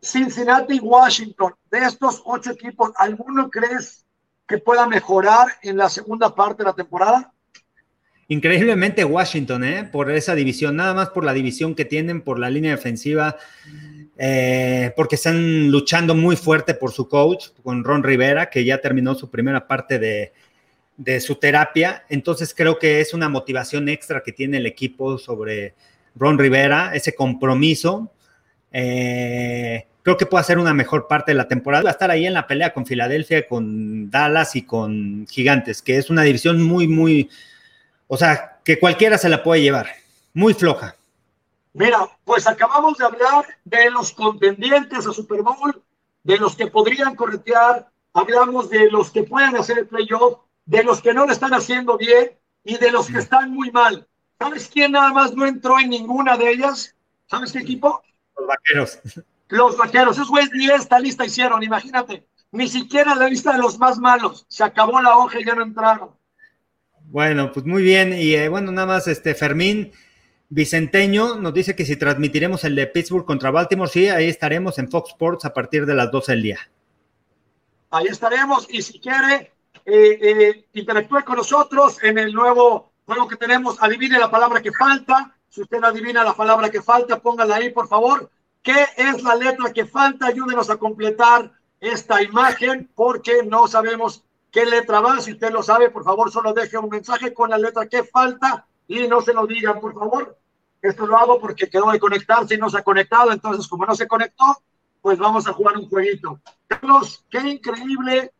Cincinnati y Washington. De estos ocho equipos, ¿alguno crees que pueda mejorar en la segunda parte de la temporada? Increíblemente Washington, ¿eh? por esa división, nada más por la división que tienen, por la línea defensiva, eh, porque están luchando muy fuerte por su coach, con Ron Rivera, que ya terminó su primera parte de, su terapia. Entonces creo que es una motivación extra que tiene el equipo sobre Ron Rivera, ese compromiso. Eh, creo que puede ser una mejor parte de la temporada. Va a estar ahí en la pelea con Filadelfia, con Dallas y con Gigantes, que es una división muy, muy, o sea, que cualquiera se la puede llevar. Muy floja. Mira, pues acabamos de hablar de los contendientes a Super Bowl, de los que podrían corretear hablamos de los que pueden hacer el playoff, de los que no lo están haciendo bien y de los que están muy mal. ¿Sabes quién nada más no entró en ninguna de ellas? ¿Sabes qué equipo? Los vaqueros. Los vaqueros. Esos güeyes ni esta lista hicieron, imagínate. Ni siquiera la lista de los más malos. Se acabó la hoja y ya no entraron. Bueno, pues muy bien. Y eh, bueno, nada más, este Fermín Vicenteño nos dice que si transmitiremos el de Pittsburgh contra Baltimore, sí, ahí estaremos en Fox Sports a partir de las 12 del día. Ahí estaremos. Y si quiere, eh, eh, interactúe con nosotros en el nuevo juego que tenemos. Adivine la palabra que falta. Si usted adivina la palabra que falta, póngala ahí, por favor. ¿Qué es la letra que falta? Ayúdenos a completar esta imagen porque no sabemos qué letra va. Si usted lo sabe, por favor, solo deje un mensaje con la letra que falta y no se lo digan, por favor. Esto lo hago porque quedó de conectarse y no se ha conectado. Entonces, como no se conectó, pues vamos a jugar un jueguito. Carlos, qué increíble.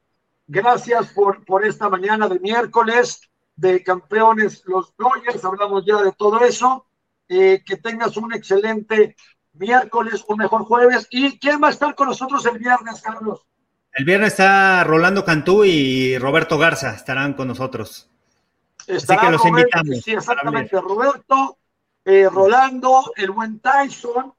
Gracias por, por esta mañana de miércoles de campeones los Dodgers. Hablamos ya de todo eso. Eh, que tengas un excelente miércoles, un mejor jueves. ¿Y quién va a estar con nosotros el viernes, Carlos? El viernes está Rolando Cantú y Roberto Garza estarán con nosotros. Así que los invitamos. Sí, exactamente. Roberto, eh, Rolando, el buen Tyson,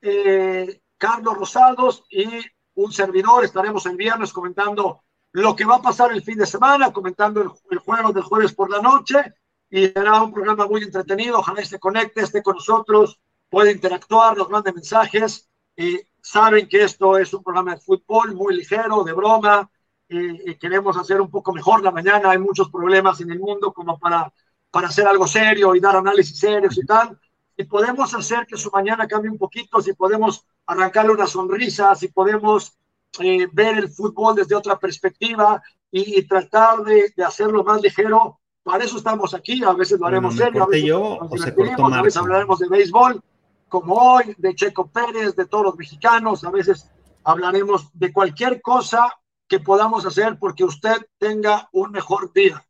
eh, Carlos Rosados y un servidor. Estaremos el viernes comentando lo que va a pasar el fin de semana, comentando el, el juego del jueves por la noche. Y será un programa muy entretenido. Ojalá se conecte, esté con nosotros puede interactuar, nos mande mensajes. y saben que esto es un programa de fútbol muy ligero, de broma. Y queremos hacer un poco mejor la mañana. Hay muchos problemas en el mundo como para, para hacer algo serio y dar análisis serios y tal. Y podemos hacer que su mañana cambie un poquito, si podemos arrancarle una sonrisa, si podemos eh, ver el fútbol desde otra perspectiva y, tratar de, de, hacerlo más ligero. Para eso estamos aquí. A veces lo haremos serio, a veces, yo, o se a veces hablaremos de béisbol como hoy, de Checo Pérez, de todos los mexicanos. A veces hablaremos de cualquier cosa que podamos hacer porque usted tenga un mejor día.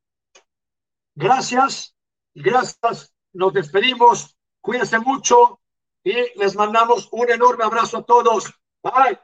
Gracias, gracias. Nos despedimos. Cuídense mucho y les mandamos un enorme abrazo a todos. Bye.